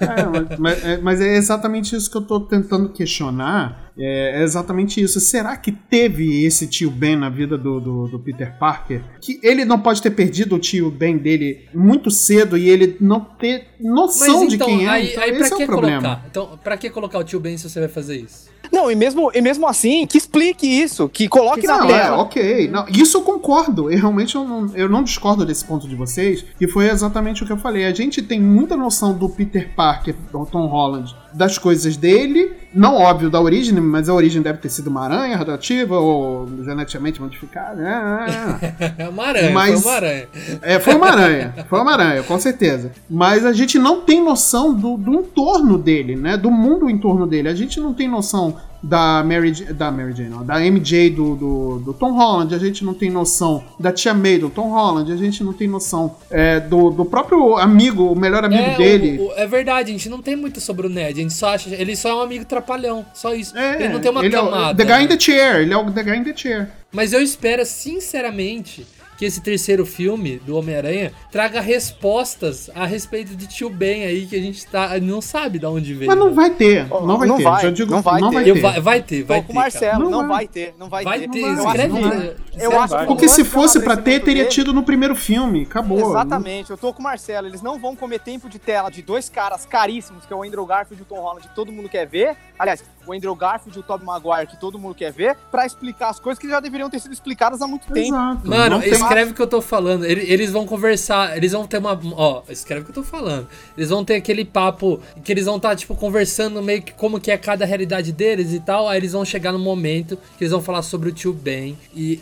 Speaker 2: É, mas, é, mas é exatamente isso que eu tô tentando questionar. É, é exatamente isso. Será que teve esse tio Ben na vida do, do, do Peter Parker? Que ele não pode ter perdido o tio Ben dele muito cedo e ele não ter noção de quem é.
Speaker 3: aí,
Speaker 2: então,
Speaker 3: aí pra
Speaker 2: esse é
Speaker 3: que
Speaker 2: o problema.
Speaker 3: colocar? Então, pra que colocar o tio Ben se você vai fazer isso?
Speaker 4: Não, e mesmo, e mesmo assim, que explique isso, que coloque na
Speaker 2: Não, é,
Speaker 4: tela.
Speaker 2: ok. Não, isso eu concordo. Eu realmente eu não, eu não discordo desse ponto de vocês, que foi exatamente o que eu falei. A gente tem muita noção do Peter Parker, do Tom Holland, das coisas dele. Não óbvio da origem, mas a origem deve ter sido uma aranha radioativa ou geneticamente modificada. né? <laughs>
Speaker 3: É uma aranha,
Speaker 2: Mas-
Speaker 3: foi uma aranha.
Speaker 2: É, foi uma aranha. Foi uma aranha, com certeza. Mas a gente não tem noção do, do entorno dele, né? Do mundo em torno dele. A gente não tem noção da Mary, da Mary Jane, não, da MJ do, do, do Tom Holland, a gente não tem noção da Tia May do Tom Holland, a gente não tem noção é, do, do próprio amigo, o melhor amigo
Speaker 3: é,
Speaker 2: dele.
Speaker 3: o- o- é verdade, a gente não tem muito sobre o Ned. A gente só acha. Ele só é um amigo trapalhão. Só isso.
Speaker 2: É,
Speaker 3: ele não tem uma
Speaker 2: ele é o-
Speaker 3: camada.
Speaker 2: the guy in the chair, ele é o The Guy in the Chair.
Speaker 3: Mas eu espero, sinceramente, que esse terceiro filme do Homem-Aranha traga respostas a respeito de tio Ben aí, que a gente tá, não sabe de onde veio.
Speaker 2: Mas não
Speaker 3: né?
Speaker 2: vai ter, não vai
Speaker 4: não
Speaker 2: ter.
Speaker 4: vai,
Speaker 2: Já digo,
Speaker 4: não vai ter.
Speaker 3: Eu,
Speaker 2: ter.
Speaker 3: vai, vai ter, vai
Speaker 4: Tô com
Speaker 3: ter.
Speaker 4: o Marcelo,
Speaker 2: Não
Speaker 4: não,
Speaker 2: vai.
Speaker 4: vai ter, não vai,
Speaker 3: Vai
Speaker 4: ter.
Speaker 3: ter,
Speaker 2: Não vai,
Speaker 3: escreve.
Speaker 2: não vai.
Speaker 3: né?
Speaker 4: Eu acho que
Speaker 2: Porque se fosse pra ter, teria
Speaker 4: dele-
Speaker 2: tido no primeiro filme. Acabou.
Speaker 4: Exatamente, eu tô com o Marcelo. Eles não vão comer tempo de tela de dois caras caríssimos, que é o Andrew Garfield e o Tom Holland, que todo mundo quer ver. Aliás, o Andrew Garfield e o Tobey Maguire, que todo mundo quer ver, pra explicar as coisas que já deveriam ter sido explicadas há muito tempo.
Speaker 2: Exato.
Speaker 3: Mano,
Speaker 2: Não tem-
Speaker 3: escreve o que eu tô falando. Ele- Eles vão conversar, eles vão ter uma. Ó, escreve o que eu tô falando. Eles vão ter aquele papo que eles vão estar, tipo, conversando meio que como que é cada realidade deles e tal. Aí eles vão chegar no momento que eles vão falar sobre o tio Ben. E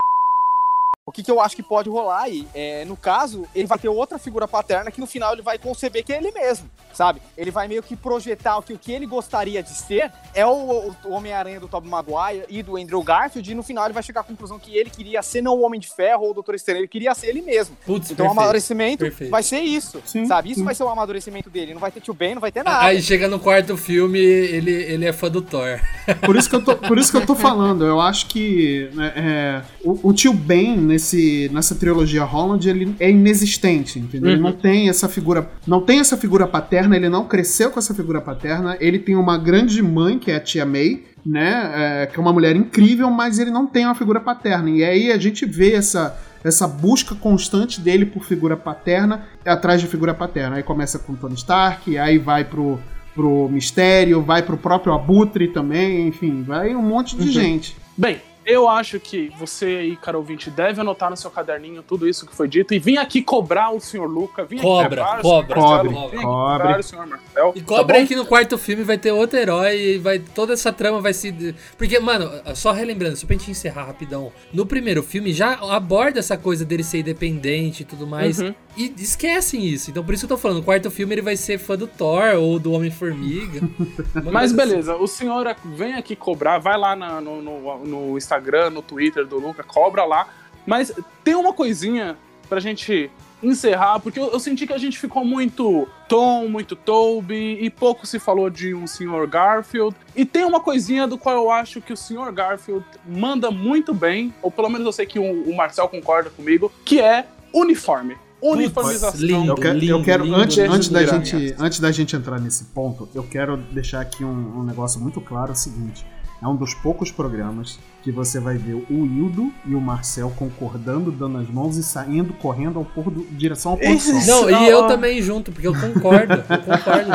Speaker 4: O que, que eu acho que pode rolar aí? É, no caso, ele vai ter outra figura paterna que no final ele vai conceber que é ele mesmo, sabe? Ele vai meio que projetar que o que ele gostaria de ser é o, o- o Homem-Aranha do Tobey Maguire e do Andrew Garfield, e no final ele vai chegar à conclusão que ele queria ser não o Homem de Ferro ou o Doutor Estranho, ele queria ser ele mesmo.
Speaker 3: Putz,
Speaker 4: Então o
Speaker 3: perfeito,
Speaker 4: amadurecimento
Speaker 3: perfeito.
Speaker 4: vai ser isso,
Speaker 2: Sim,
Speaker 4: sabe? Isso
Speaker 2: sim.
Speaker 4: vai ser o amadurecimento dele. Não vai ter tio Ben, não vai ter nada.
Speaker 3: Aí chega no quarto filme, ele, ele é fã do Thor.
Speaker 2: Por isso que eu tô, por isso que eu tô falando. Eu acho que né, é, o, o tio Ben, nesse, nessa trilogia Holland, ele é inexistente, entendeu? Ele
Speaker 1: Uhum.
Speaker 2: não tem essa figura. Não tem essa figura paterna, ele não cresceu com essa figura paterna. Ele tem uma grande mãe, que é a tia May, né? é, que é uma mulher incrível, mas ele não tem uma figura paterna. E aí a gente vê essa. Essa busca constante dele por figura paterna atrás de figura paterna. Aí começa com Tony Stark, aí vai pro, pro Mistério, vai pro próprio Abutre também, enfim, vai um monte de
Speaker 1: Uhum.
Speaker 2: gente.
Speaker 1: Bem, eu acho que você aí, cara ouvinte, deve anotar no seu caderninho tudo isso que foi dito e vir aqui cobrar o senhor Luca. Vir
Speaker 3: Cobra,
Speaker 1: aqui cobrar
Speaker 3: cobra,
Speaker 2: cobre,
Speaker 1: Marcelo, cobrar o senhor Marcel.
Speaker 3: E
Speaker 1: tá
Speaker 3: cobra aí que no quarto filme vai ter outro herói e vai, toda essa trama vai se. Porque, mano, só relembrando, só pra gente encerrar rapidão. No primeiro filme já aborda essa coisa dele ser independente e tudo mais.
Speaker 1: Uhum.
Speaker 3: E esquecem isso. Então por isso que eu tô falando, no quarto filme ele vai ser fã do Thor ou do Homem-Formiga. <laughs>
Speaker 1: Mas beleza, o senhor vem aqui cobrar, vai lá na- no, no- no Instagram, no Twitter do Luca, cobra lá. Mas tem uma coisinha pra gente encerrar, porque eu, eu senti que a gente ficou muito Tom, muito Toby, e pouco se falou de um senhor Garfield. E tem uma coisinha do qual eu acho que o senhor Garfield manda muito bem, ou pelo menos eu sei que o, o Marcel concorda comigo, que é uniforme. Uniformização.
Speaker 3: lindo.
Speaker 2: Eu, quero-
Speaker 3: lindo,
Speaker 2: eu quero,
Speaker 3: lindo,
Speaker 2: antes,
Speaker 1: lindo.
Speaker 2: antes, da gente, antes da gente entrar nesse ponto, eu quero deixar aqui um, um negócio muito claro: é o seguinte. É um dos poucos programas que você vai ver o Hildo e o Marcel concordando, dando as mãos e saindo correndo ao pôr do, em direção ao pôr do sol.
Speaker 3: Não,
Speaker 1: Não,
Speaker 3: e eu também junto, porque eu concordo. Eu concordo.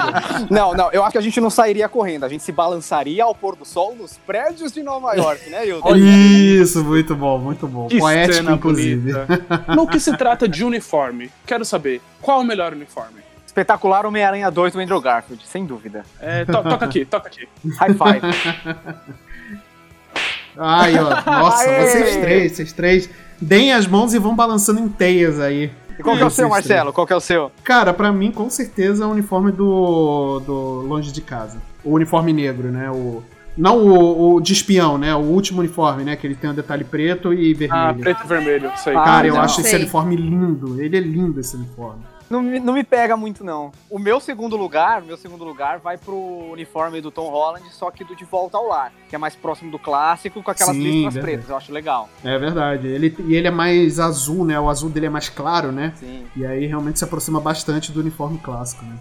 Speaker 3: <laughs>
Speaker 4: Não, não, eu acho que a gente não sairia correndo, a gente se balançaria ao pôr do sol nos prédios de Nova York, né, Hilton?
Speaker 2: Isso, muito bom, muito bom.
Speaker 1: Que
Speaker 2: Poético, inclusive.
Speaker 1: bonita. <laughs> No que se trata de uniforme, quero saber, qual o melhor uniforme?
Speaker 4: Espetacular Homem-Aranha 2 do Andrew Garfield, sem dúvida.
Speaker 1: É, to- toca aqui, toca aqui.
Speaker 4: High five. <laughs>
Speaker 2: Ai, ó. Nossa,
Speaker 4: Aê!
Speaker 2: vocês três, vocês três. Deem as mãos e vão balançando em teias aí.
Speaker 4: E qual que é o seu, Marcelo? Qual que é o seu?
Speaker 2: Cara, pra mim, com certeza, é o uniforme do, do Longe de Casa. O uniforme negro, né? O, não o, o de espião, né? O último uniforme, né? Que ele tem um detalhe preto e vermelho.
Speaker 1: Ah, preto e vermelho, isso aí.
Speaker 4: Ah,
Speaker 2: Cara, eu
Speaker 4: não.
Speaker 2: acho esse uniforme lindo. Ele é lindo, esse uniforme.
Speaker 4: Não, me- não me pega muito, não. O meu segundo lugar, o meu segundo lugar vai pro uniforme do Tom Holland, só que do De Volta ao Lar, que é mais próximo do clássico, com aquelas
Speaker 2: Sim,
Speaker 4: listras
Speaker 2: verdade.
Speaker 4: pretas, eu acho legal.
Speaker 2: É verdade. Ele, e ele é mais azul, né? O azul dele é mais claro, né?
Speaker 4: Sim.
Speaker 2: E aí realmente se aproxima bastante do uniforme clássico, né?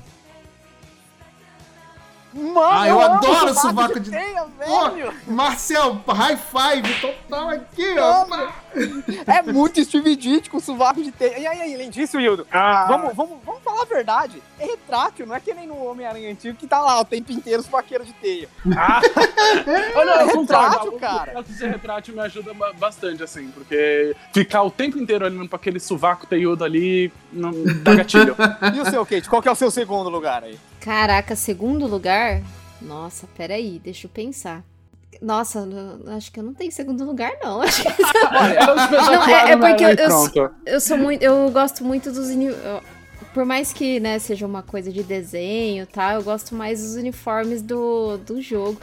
Speaker 4: Mano,
Speaker 2: Ah, eu adoro sovaco de-
Speaker 4: teia,
Speaker 2: Pô,
Speaker 4: velho!
Speaker 2: Marcel, high five total aqui, ó.
Speaker 4: É muito Steve Ditt com sovaco de teia. E aí, além disso, Hildo,
Speaker 1: Ah,
Speaker 4: vamos, vamos, vamos falar a verdade. É retrátil, não é que nem no Homem-Aranha antigo que tá lá o tempo inteiro os vaqueiros de teia.
Speaker 1: ah. <laughs> Olha, eu
Speaker 4: É retrátil,
Speaker 1: O
Speaker 4: cara.
Speaker 1: fato de ser retrátil me ajuda ba- bastante, assim, porque ficar o tempo inteiro olhando pra aquele sovaco teiudo ali não dá gatilho. <laughs>
Speaker 4: E o seu, Kate? Qual que é o seu segundo lugar aí?
Speaker 5: Caraca, segundo lugar? Nossa, peraí, deixa eu pensar. Nossa, eu- acho que eu não tenho segundo lugar, não. <laughs> Acho que- <laughs>
Speaker 1: É espetacular
Speaker 5: Não, é- é porque
Speaker 1: e
Speaker 5: eu-
Speaker 1: pronto.
Speaker 5: eu sou muito. Eu gosto muito dos. eu- Por mais que, né, seja uma coisa de desenho, tá? Eu gosto mais dos uniformes do, do jogo.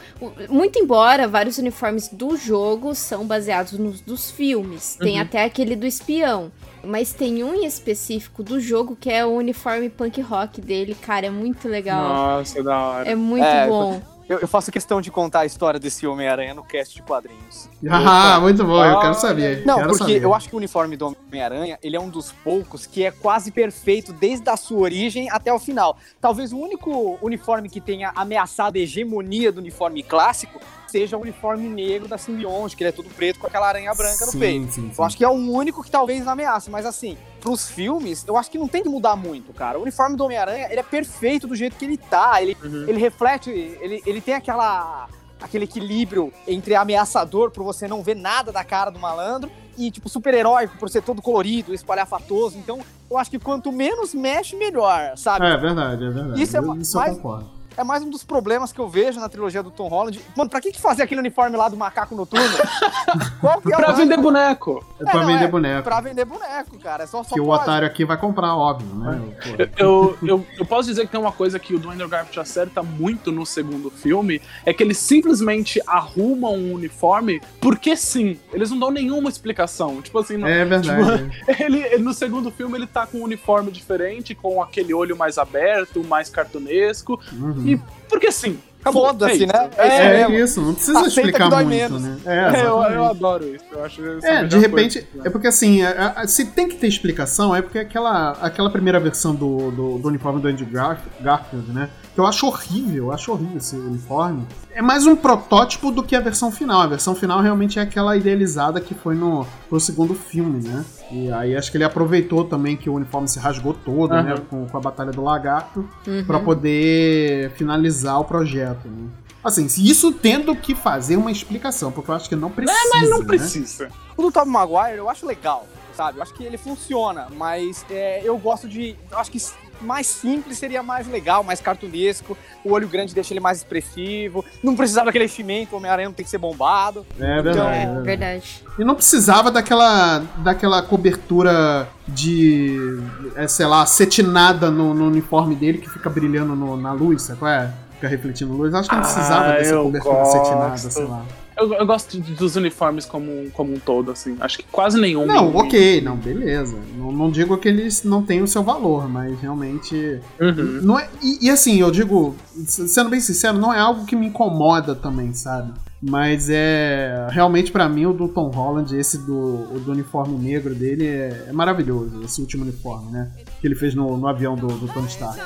Speaker 5: Muito embora vários uniformes do jogo são baseados nos dos filmes. Tem
Speaker 1: Uhum.
Speaker 5: até aquele do espião. Mas tem um em específico do jogo que é o uniforme punk rock dele, cara, é muito legal.
Speaker 1: Nossa, da hora.
Speaker 5: É muito
Speaker 4: É,
Speaker 5: bom.
Speaker 4: Eu, eu faço questão de contar a história desse Homem-Aranha no cast de quadrinhos.
Speaker 2: Ah, muito bom, eu quero saber.
Speaker 4: Não,
Speaker 2: quero
Speaker 4: porque
Speaker 2: saber.
Speaker 4: eu acho que o uniforme do Homem-Aranha, ele é um dos poucos que é quase perfeito desde a sua origem até o final. Talvez o único uniforme que tenha ameaçado a hegemonia do uniforme clássico seja o uniforme negro da simbionte, que ele é todo preto com aquela aranha branca no
Speaker 2: sim,
Speaker 4: peito.
Speaker 2: Sim, sim.
Speaker 4: Eu acho que é o único que talvez ameace, mas assim, pros filmes, eu acho que não tem que mudar muito, cara. O uniforme do Homem-Aranha, ele é perfeito do jeito que ele tá, ele,
Speaker 1: Uhum.
Speaker 4: ele reflete, ele, ele tem aquela aquele equilíbrio entre ameaçador por você não ver nada da cara do malandro e tipo super-heróico por ser todo colorido, espalhafatoso. Então, eu acho que quanto menos mexe, melhor, sabe?
Speaker 2: É verdade, é verdade.
Speaker 4: Isso é
Speaker 2: Eu- Isso eu concordo.
Speaker 4: É mais um dos problemas que eu vejo na trilogia do Tom Holland. Mano, pra que, que fazer aquele uniforme lá do macaco noturno? <laughs> Qual que é
Speaker 1: Pra
Speaker 4: o
Speaker 1: vender boneco.
Speaker 2: É pra
Speaker 4: não,
Speaker 2: vender
Speaker 4: é
Speaker 2: boneco.
Speaker 4: Pra vender boneco, cara. É só, só
Speaker 2: Que o
Speaker 4: pode.
Speaker 2: otário aqui vai comprar, óbvio, né? Pô.
Speaker 1: Eu, eu, eu posso dizer que tem uma coisa que o do Andrew Garfield acerta muito no segundo filme, é que eles simplesmente arrumam um uniforme porque sim. Eles não dão nenhuma explicação. Tipo assim, não-
Speaker 2: É verdade. <laughs>
Speaker 1: ele, ele- no segundo filme ele tá com um uniforme diferente, com aquele olho mais aberto, mais cartunesco.
Speaker 2: Uhum.
Speaker 1: E porque sim. Acabou.
Speaker 4: Foda-se,
Speaker 1: É
Speaker 4: né?
Speaker 1: isso.
Speaker 2: É,
Speaker 4: mesmo.
Speaker 2: isso, não precisa
Speaker 4: Aceita
Speaker 2: explicar
Speaker 4: que dói
Speaker 2: muito,
Speaker 4: menos.
Speaker 2: né?
Speaker 1: É, eu,
Speaker 2: exatamente.
Speaker 1: eu adoro isso. Eu acho essa
Speaker 2: É, de repente,
Speaker 1: coisa.
Speaker 2: é porque assim, a- a- se tem que ter explicação, é porque aquela, aquela primeira versão do, do, do uniforme do Gar- Garfield, né? Que eu acho horrível, eu acho horrível esse uniforme. É mais um protótipo do que a versão final. A versão final realmente é aquela idealizada que foi no pro segundo filme, né? E aí acho que ele aproveitou também que o uniforme se rasgou todo, né?
Speaker 1: Aham.
Speaker 2: Com, com a Batalha do Lagarto,
Speaker 5: Uhum.
Speaker 2: pra poder finalizar o projeto, né? Assim, isso tendo que fazer uma explicação, porque eu acho que não precisa.
Speaker 1: Mas não
Speaker 2: né?
Speaker 1: precisa.
Speaker 4: O do Tobey Maguire eu acho legal, sabe? Eu acho que ele funciona, mas é, eu gosto de. Eu acho que mais simples seria mais legal, mais cartunesco. O olho grande deixa ele mais expressivo. Não precisava daquele enchimento, o Homem-Aranha não tem que ser bombado.
Speaker 2: É verdade.
Speaker 4: Então,
Speaker 2: é
Speaker 5: É,
Speaker 2: verdade. E não precisava daquela, daquela cobertura de, é, sei lá, cetinada no, no uniforme dele que fica brilhando no- na luz, sabe qual é? Fica refletindo luz. Acho que não precisava
Speaker 1: Ah,
Speaker 2: dessa cobertura
Speaker 1: gosto.
Speaker 2: cetinada, sei lá.
Speaker 1: Eu, eu gosto de- dos uniformes como, como um todo, assim. Acho que quase nenhum.
Speaker 2: Não, ok, não, beleza. Não, não digo que eles não têm o seu valor, mas realmente.
Speaker 1: Uhum.
Speaker 2: Não é, e, e assim, eu digo, sendo bem sincero, não é algo que me incomoda também, sabe? Mas é. Realmente, pra mim, o do Tom Holland, esse do, o do uniforme negro dele, é, é maravilhoso. Esse último uniforme, né? Que ele fez no, no avião do, do Tony Stark.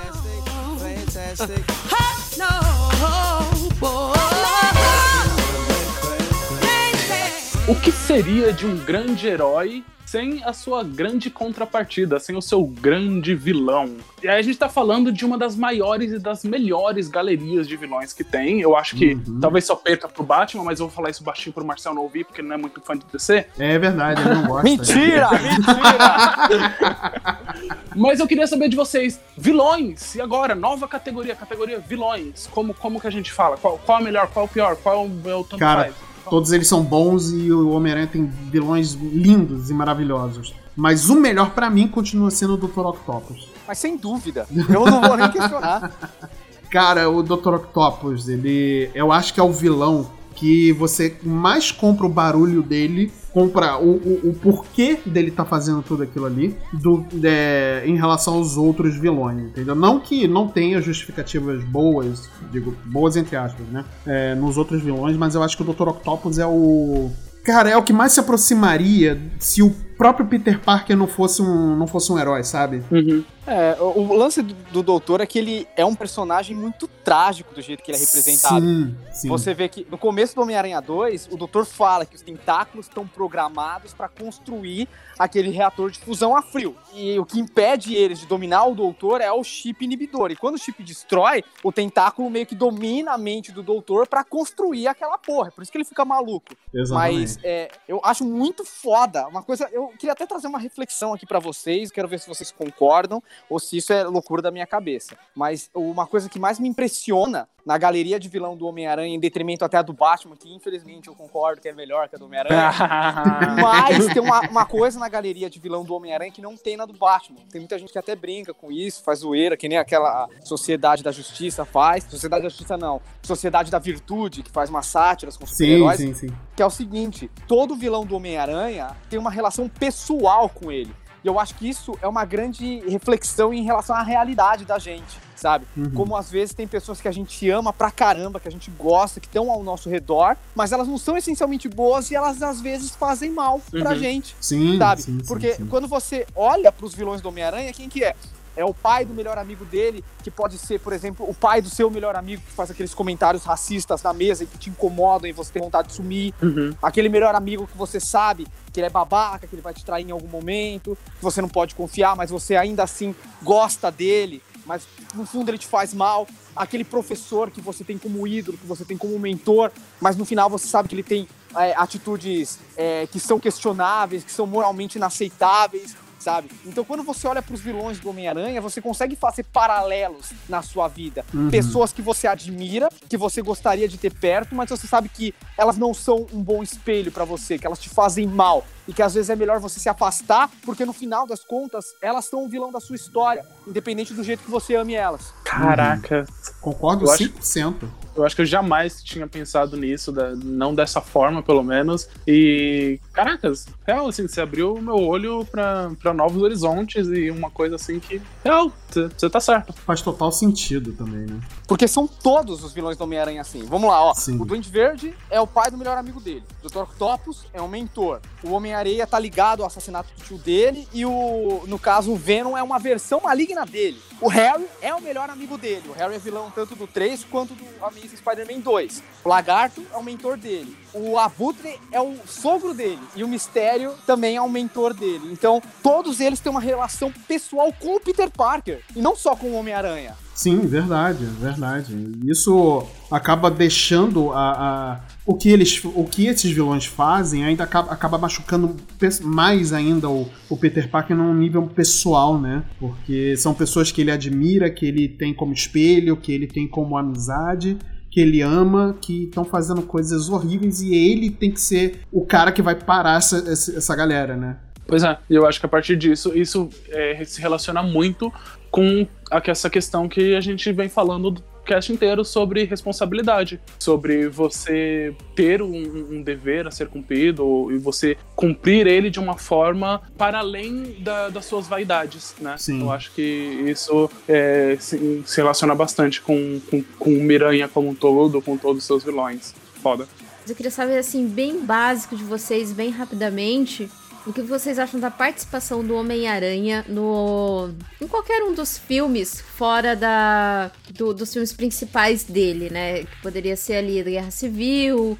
Speaker 1: O que seria de um grande herói sem a sua grande contrapartida, sem o seu grande vilão? E aí a gente tá falando de uma das maiores e das melhores galerias de vilões que tem. Eu acho que
Speaker 2: Uhum.
Speaker 1: talvez só perca pro Batman, mas eu vou falar isso baixinho pro Marcel não ouvir, porque ele não é muito fã de DC.
Speaker 2: É verdade, ele não gosta.
Speaker 4: Mentira! <laughs> mentira! <laughs>
Speaker 1: Mas eu queria saber de vocês, vilões, e agora, nova categoria, categoria vilões. Como, como que a gente fala? Qual, qual é o melhor, qual é o pior, qual é o tanto
Speaker 2: Cara,
Speaker 1: faz?
Speaker 2: Todos eles são bons e o Homem-Aranha tem vilões lindos e maravilhosos. Mas o melhor pra mim continua sendo o Dr. Octopus.
Speaker 4: Mas sem dúvida. Eu não vou nem questionar. <laughs>
Speaker 2: Cara, o Dr. Octopus, ele. Eu acho que é o vilão que você mais compra o barulho dele, compra o, o, o porquê dele tá fazendo tudo aquilo ali, do, é, em relação aos outros vilões, entendeu? Não que não tenha justificativas boas, digo, boas entre aspas, né? é, nos outros vilões, mas eu acho que o Dr. Octopus é o. Cara, é o que mais se aproximaria se o próprio Peter Parker não fosse um, não fosse um herói, sabe?
Speaker 1: Uhum.
Speaker 4: É, o, o lance do, do Doutor é que ele é um personagem muito trágico do jeito que ele é representado.
Speaker 2: Sim, sim.
Speaker 4: Você vê que no começo do Homem-Aranha 2, o Doutor fala que os tentáculos estão programados para construir aquele reator de fusão a frio. E o que impede eles de dominar o Doutor é o chip inibidor. E quando o chip destrói, o tentáculo meio que domina a mente do Doutor para construir aquela porra. Por isso que ele fica maluco.
Speaker 2: Exatamente.
Speaker 4: Mas é, eu acho muito foda. Uma coisa, eu queria até trazer uma reflexão aqui pra vocês. Quero ver se vocês concordam ou se isso é loucura da minha cabeça. Mas uma coisa que mais me impressiona na galeria de vilão do Homem-Aranha, em detrimento até a do Batman, que infelizmente eu concordo que é melhor que a do Homem-Aranha. <laughs> Mas tem uma, uma coisa na galeria de vilão do Homem-Aranha que não tem na do Batman. Tem muita gente que até brinca com isso, faz zoeira, que nem aquela Sociedade da Justiça faz. Sociedade da Justiça não. Sociedade da Virtude, que faz umas sátiras com super-heróis.
Speaker 2: sim, sim.
Speaker 4: Que é o seguinte: todo vilão do Homem-Aranha tem uma relação pessoal com ele. E eu acho que isso é uma grande reflexão em relação à realidade da gente, sabe?
Speaker 2: Uhum.
Speaker 4: Como às vezes tem pessoas que a gente ama pra caramba, que a gente gosta, que estão ao nosso redor, mas elas não são essencialmente boas e elas às vezes fazem mal pra
Speaker 1: Uhum.
Speaker 4: gente,
Speaker 2: Sim,
Speaker 4: sabe?
Speaker 2: sim, sim,
Speaker 4: Porque
Speaker 2: sim.
Speaker 4: quando você olha pros vilões do Homem-Aranha, quem que é? É o pai do melhor amigo dele, que pode ser, por exemplo, o pai do seu melhor amigo que faz aqueles comentários racistas na mesa e que te incomodam e você tem vontade de sumir.
Speaker 1: Uhum.
Speaker 4: Aquele melhor amigo que você sabe que ele é babaca, que ele vai te trair em algum momento, que você não pode confiar, mas você ainda assim gosta dele, mas no fundo ele te faz mal. Aquele professor que você tem como ídolo, que você tem como mentor, mas no final você sabe que ele tem é, atitudes é, que são questionáveis, que são moralmente inaceitáveis, sabe? Então quando você olha para os vilões do Homem-Aranha, você consegue fazer paralelos na sua vida.
Speaker 2: Uhum.
Speaker 4: Pessoas que você admira, que você gostaria de ter perto, mas você sabe que elas não são um bom espelho para você, que elas te fazem mal. E que às vezes é melhor você se afastar, porque no final das contas, elas são o vilão da sua história, independente do jeito que você ame elas.
Speaker 1: Caraca,
Speaker 2: Concordo
Speaker 1: Eu acho-
Speaker 2: 100%.
Speaker 1: eu acho que eu jamais tinha pensado nisso, da- não dessa forma, pelo menos. E, caracas, real, assim, você abriu o meu olho pra, pra novos horizontes e uma coisa assim que, real, você- você tá certo.
Speaker 2: Faz total sentido também, né?
Speaker 4: Porque são todos os vilões do Homem-Aranha assim. Vamos lá, ó.
Speaker 2: Sim.
Speaker 4: O Duende Verde é o pai do melhor amigo dele. O Dr. Octopus é um mentor. O Homem-Areia tá ligado ao assassinato do tio dele. E o, no caso, o Venom é uma versão maligna dele. O Harry é o melhor amigo dele. O Harry é vilão tanto do 3 quanto do Amazing Spider-Man 2. O Lagarto é o mentor dele. O Abutre é o sogro dele. E o Mistério também é o mentor dele. Então, todos eles têm uma relação pessoal com o Peter Parker. E não só com o Homem-Aranha.
Speaker 2: Sim, verdade, verdade. Isso acaba deixando a, a- o, que eles, o que esses vilões fazem ainda acaba, acaba machucando mais ainda o, o Peter Parker num nível pessoal, né? Porque são pessoas que ele admira, que ele tem como espelho, que ele tem como amizade. Que ele ama, que estão fazendo coisas horríveis e ele tem que ser o cara que vai parar essa, essa, galera, né?
Speaker 1: Pois é, eu acho que a partir disso, isso é, se relaciona muito com essa questão que a gente vem falando do cast inteiro sobre responsabilidade, sobre você ter um, um dever a ser cumprido e você cumprir ele de uma forma para além da- das suas vaidades, né?
Speaker 2: Sim.
Speaker 1: Eu acho que isso é, se, se relaciona bastante com, com, com o Miranha como um todo, com todos os seus vilões. Foda.
Speaker 5: Mas eu queria saber, assim, bem básico de vocês, bem rapidamente, o que vocês acham da participação do Homem-Aranha no em qualquer um dos filmes, fora da do- dos filmes principais dele, né? Que poderia ser ali Guerra Civil,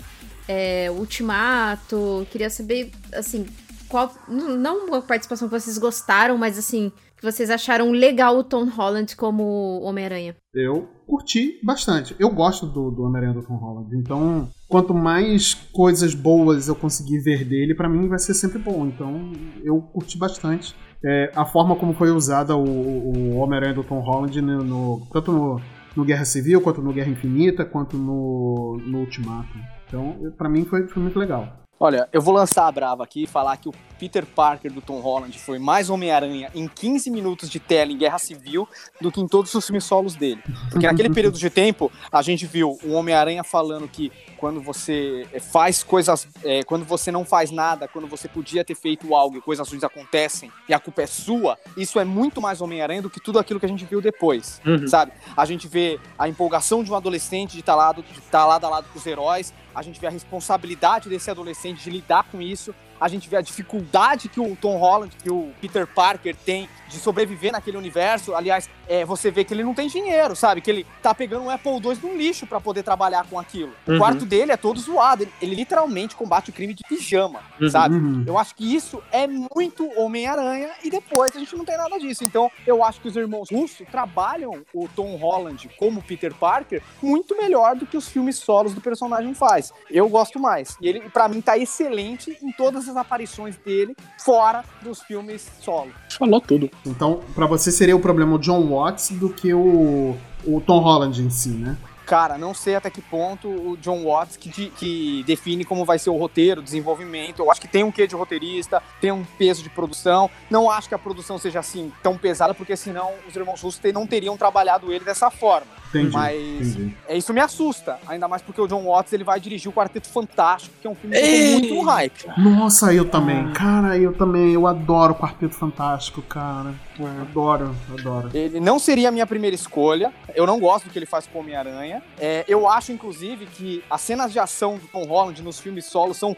Speaker 5: é, Ultimato. Queria saber, assim, qual. Não uma participação que vocês gostaram, mas assim, que vocês acharam legal o Tom Holland como Homem-Aranha.
Speaker 2: Eu curti bastante. Eu gosto do, do Homem-Aranha do Tom Holland. Então, quanto mais coisas boas eu conseguir ver dele, pra mim vai ser sempre bom. Então, eu curti bastante. É, a forma como foi usada o, o Homem-Aranha do Tom Holland, no, no- tanto no, no Guerra Civil, quanto no Guerra Infinita, quanto no, no Ultimato. Então, pra mim foi, foi muito legal.
Speaker 4: Olha, eu vou lançar a brava aqui e falar que o Peter Parker do Tom Holland foi mais Homem-Aranha em 15 minutos de tela em Guerra Civil do que em todos os filmes solos dele. Porque <laughs> naquele período de tempo, a gente viu o Homem-Aranha falando que quando você eh, faz coisas, eh, quando você não faz nada, quando você podia ter feito algo e coisas ruins acontecem e a culpa é sua, isso é muito mais Homem-Aranha do que tudo aquilo que a gente viu depois
Speaker 1: Uhum.
Speaker 4: sabe? A gente vê a empolgação de um adolescente de estar lado, de estar lado a lado com os heróis, a gente vê a responsabilidade desse adolescente de lidar com isso, a gente vê a dificuldade que o Tom Holland, que o Peter Parker tem de sobreviver naquele universo. Aliás, é, você vê que ele não tem dinheiro, sabe? Que ele tá pegando um Apple II no lixo pra poder trabalhar com aquilo.
Speaker 1: Uhum.
Speaker 4: O quarto dele é todo zoado, ele, ele literalmente combate o crime de pijama,
Speaker 1: Uhum.
Speaker 4: sabe?
Speaker 2: Uhum.
Speaker 4: Eu acho que isso é muito Homem-Aranha e depois a gente não tem nada disso. Então, eu acho que os irmãos Russo trabalham o Tom Holland como Peter Parker muito melhor do que os filmes solos do personagem faz. Eu gosto mais. E ele, para mim, tá excelente em todas as aparições dele fora dos filmes solo.
Speaker 1: Falou tudo.
Speaker 2: Então, pra você seria o problema o John Watts do que o, o Tom Holland em si, né?
Speaker 4: Cara, não sei até que ponto o John Watts que, de- que define como vai ser o roteiro, o desenvolvimento. Eu acho que tem um quê de roteirista, tem um peso de produção. Não acho que a produção seja assim tão pesada, porque senão os irmãos russos não teriam trabalhado ele dessa forma.
Speaker 2: Entendi.
Speaker 4: Mas
Speaker 2: entendi.
Speaker 4: é, isso me assusta, ainda mais porque o John Watts ele vai dirigir o Quarteto Fantástico, que é um filme que eu tô muito hype.
Speaker 2: Nossa, eu também. Cara, eu também. Eu adoro o Quarteto Fantástico, cara. Adoro, adoro.
Speaker 4: Ele não seria a minha primeira escolha. Eu não gosto do que ele faz com o Homem-Aranha. É, eu acho, inclusive, que as cenas de ação do Tom Holland nos filmes solos são.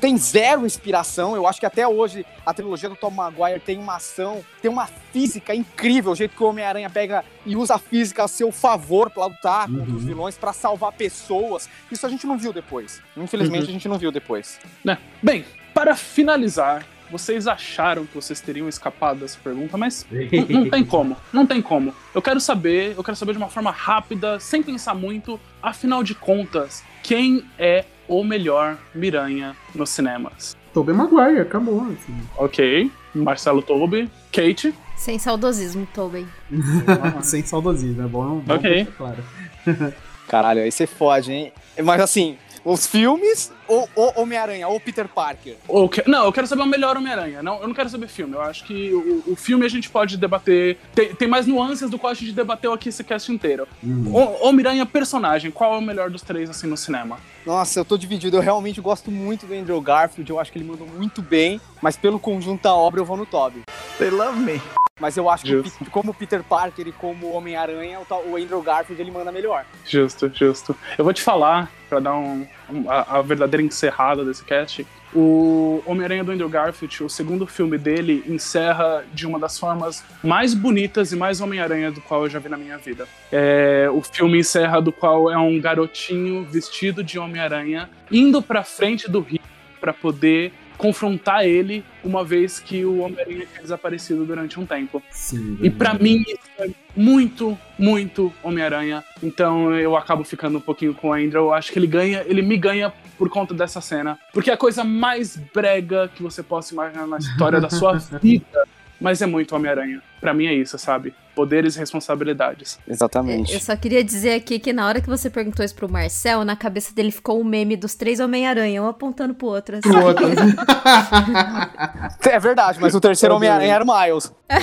Speaker 4: tem zero inspiração. Eu acho que até hoje a trilogia do Tom Maguire tem uma ação, tem uma física incrível. O jeito que o Homem-Aranha pega e usa a física a seu favor pra lutar contra os vilões, pra salvar pessoas. Isso a gente não viu depois. Infelizmente,
Speaker 1: Uhum.
Speaker 4: a gente não viu depois.
Speaker 1: Né? Bem, para finalizar, vocês acharam que vocês teriam escapado dessa pergunta, mas <laughs> não, não tem como, não tem como. Eu quero saber, eu quero saber de uma forma rápida, sem pensar muito, afinal de contas, quem é o melhor Miranha nos cinemas?
Speaker 2: Tobey Maguire, acabou. Assim.
Speaker 1: Ok, Marcelo Tobe, Kate,
Speaker 5: Sem saudosismo, Tobey. <laughs>
Speaker 2: Sem saudosismo, é bom, bom
Speaker 1: Ok.
Speaker 2: deixar claro. <laughs>
Speaker 4: Caralho, aí você fode, hein? Mas assim, Os filmes ou ou Homem-Aranha ou Peter Parker?
Speaker 1: Ou que- Não, eu quero saber o melhor Homem-Aranha. Não, eu não quero saber filme. Eu acho que o, o filme a gente pode debater. Tem, tem mais nuances do qual a gente debateu aqui esse cast inteiro. O- Homem-Aranha, personagem, qual é o melhor dos três, assim, no cinema?
Speaker 4: Nossa, eu tô dividido. Eu realmente gosto muito do Andrew Garfield. Eu acho que ele mandou muito bem. Mas pelo conjunto da obra, eu vou no Toby.
Speaker 6: They love me.
Speaker 4: Mas eu acho que
Speaker 1: Justo.
Speaker 4: Pe- como Peter Parker e como Homem-Aranha, o Andrew Garfield ele manda melhor.
Speaker 1: Justo, justo. Eu vou te falar, pra dar um, a, a verdadeira encerrada desse cast, o Homem-Aranha do Andrew Garfield, o segundo filme dele, encerra de uma das formas mais bonitas e mais Homem-Aranha do qual eu já vi na minha vida. É, o filme encerra do qual é um garotinho vestido de Homem-Aranha indo pra frente do rio pra poder confrontar ele, uma vez que o Homem-Aranha tinha desaparecido durante um tempo.
Speaker 2: Sim.
Speaker 1: E pra mim isso é muito, muito Homem-Aranha. Então eu acabo ficando um pouquinho com o Andrew. Eu acho que ele ganha, ele me ganha por conta dessa cena. Porque é a coisa mais brega que você possa imaginar na história da sua <laughs> vida. Mas é muito Homem-Aranha. Pra mim é isso, sabe? Poderes e responsabilidades.
Speaker 4: Exatamente.
Speaker 5: Eu só queria dizer aqui que na hora que você perguntou isso pro Marcel, na cabeça dele ficou o meme dos três Homem-Aranha, um apontando pro outro. assim.
Speaker 2: Pro outro. <laughs>
Speaker 4: É verdade, mas o terceiro Homem-Aranha era o Miles. <laughs>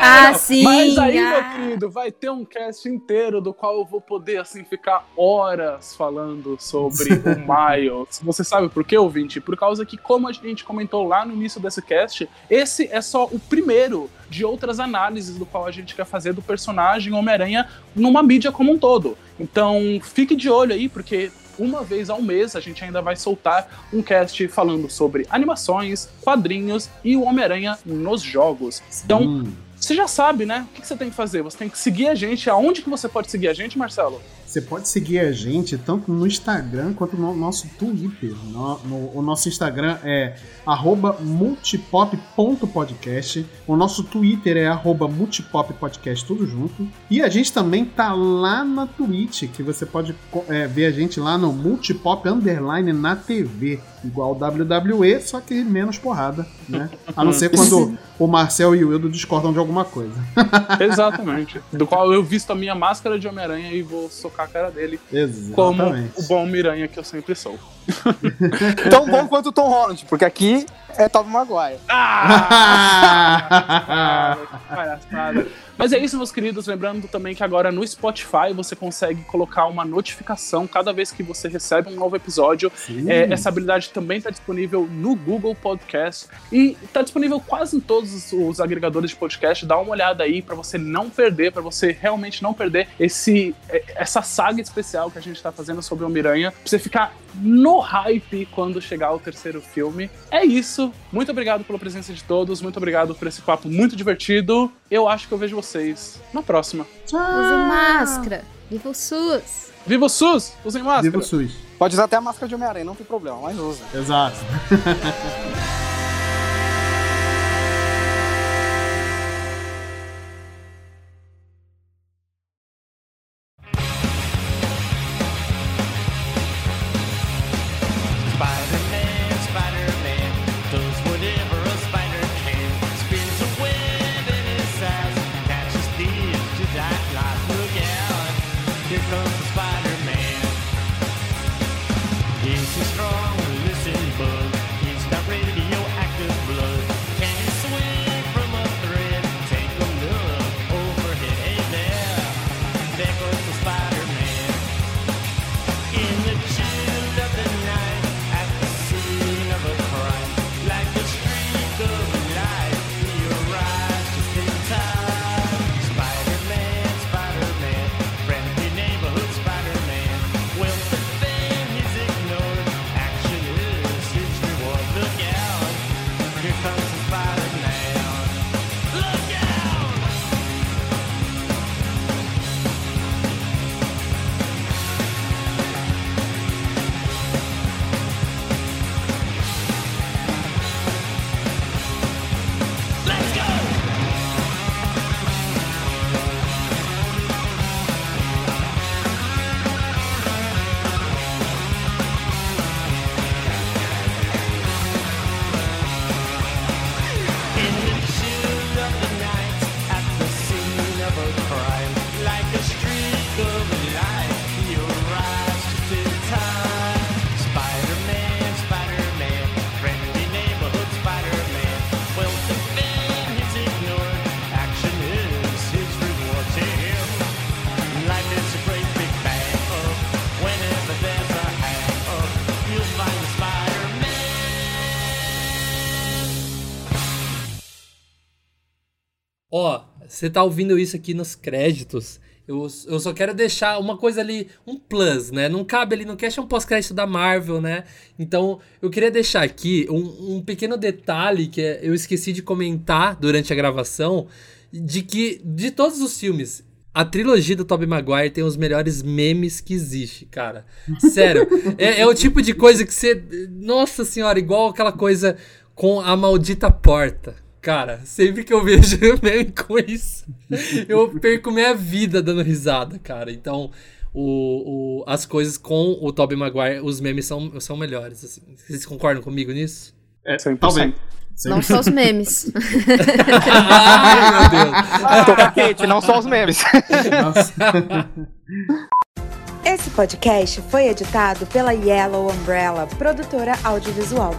Speaker 5: Ah, sim!
Speaker 1: Mas aí,
Speaker 5: ah.
Speaker 1: meu querido, vai ter um cast inteiro do qual eu vou poder, assim, ficar horas falando sobre o <laughs> Miles. Você sabe por quê, ouvinte? Por causa que, como a gente comentou lá no início desse cast, esse é só o primeiro de outras análises do qual a gente quer fazer do personagem Homem-Aranha numa mídia como um todo. Então, fique de olho aí, porque uma vez ao mês a gente ainda vai soltar um cast falando sobre animações, quadrinhos e o Homem-Aranha nos jogos. Então,
Speaker 2: Hum.
Speaker 1: você já sabe, né? O que que você tem que fazer? Você tem que seguir a gente. Aonde que você pode seguir a gente, Marcelo?
Speaker 2: Você pode seguir a gente tanto no Instagram quanto no nosso Twitter. No- no- o nosso Instagram é multipop.podcast. O nosso Twitter é multipoppodcast, tudo junto. E a gente também tá lá na Twitch, que você pode é, ver a gente lá no Multipop Underline na TV. Igual WWE, só que menos porrada, né? A não ser quando o Marcel e o Wildo discordam de alguma coisa. <laughs>
Speaker 1: Exatamente. Do qual eu visto a minha máscara de Homem-Aranha e vou socar a cara dele como
Speaker 2: Exatamente.
Speaker 1: o bom Miranha que eu sempre sou. <laughs>
Speaker 4: Tão bom quanto o Tom Holland, porque aqui é Tobey Maguire.
Speaker 1: Ah, que palhaçada. Mas é isso, meus queridos. Lembrando também que agora no Spotify você consegue colocar uma notificação cada vez que você recebe um novo episódio. É, essa habilidade também está disponível no Google Podcast e está disponível quase em todos os- agregadores de podcast. Dá uma olhada aí para você não perder, para você realmente não perder esse, é, essa saga especial que a gente está fazendo sobre o Miranha, pra você ficar no hype quando chegar o terceiro filme. É isso. Muito obrigado pela presença de todos. Muito obrigado por esse papo muito divertido. Eu acho que eu vejo vocês na próxima.
Speaker 5: Usem máscara. Viva o SUS!
Speaker 1: Viva o SUS! Usem máscara!
Speaker 2: Viva o SUS.
Speaker 4: Pode usar até a máscara de Homem-Aranha, não tem problema, mas usa.
Speaker 2: Exato. <laughs>
Speaker 9: Is strong?
Speaker 3: Você tá ouvindo isso aqui nos créditos, eu, eu só quero deixar uma coisa ali, um plus, né? Não cabe ali no cast, é um pós-crédito da Marvel, né? Então, eu queria deixar aqui um, um pequeno detalhe que é- eu esqueci de comentar durante a gravação, de que, de todos os filmes, a trilogia do Tobey Maguire tem os melhores memes que existe, cara. Sério, <laughs> é, é o tipo de coisa que você... Nossa senhora, igual aquela coisa com a maldita porta. Cara, sempre que eu <laughs> vejo meme com isso, eu perco minha vida dando risada, cara. Então, o, o- as coisas com o Tobey Maguire, os memes são, são melhores. assim. Vocês concordam comigo nisso?
Speaker 1: É, 100%.
Speaker 2: Talvez.
Speaker 5: Não só os memes. <laughs>
Speaker 3: Ai, meu Deus.
Speaker 4: Toca quente, não só os memes.
Speaker 10: Esse podcast foi editado pela Yellow Umbrella, produtora audiovisual.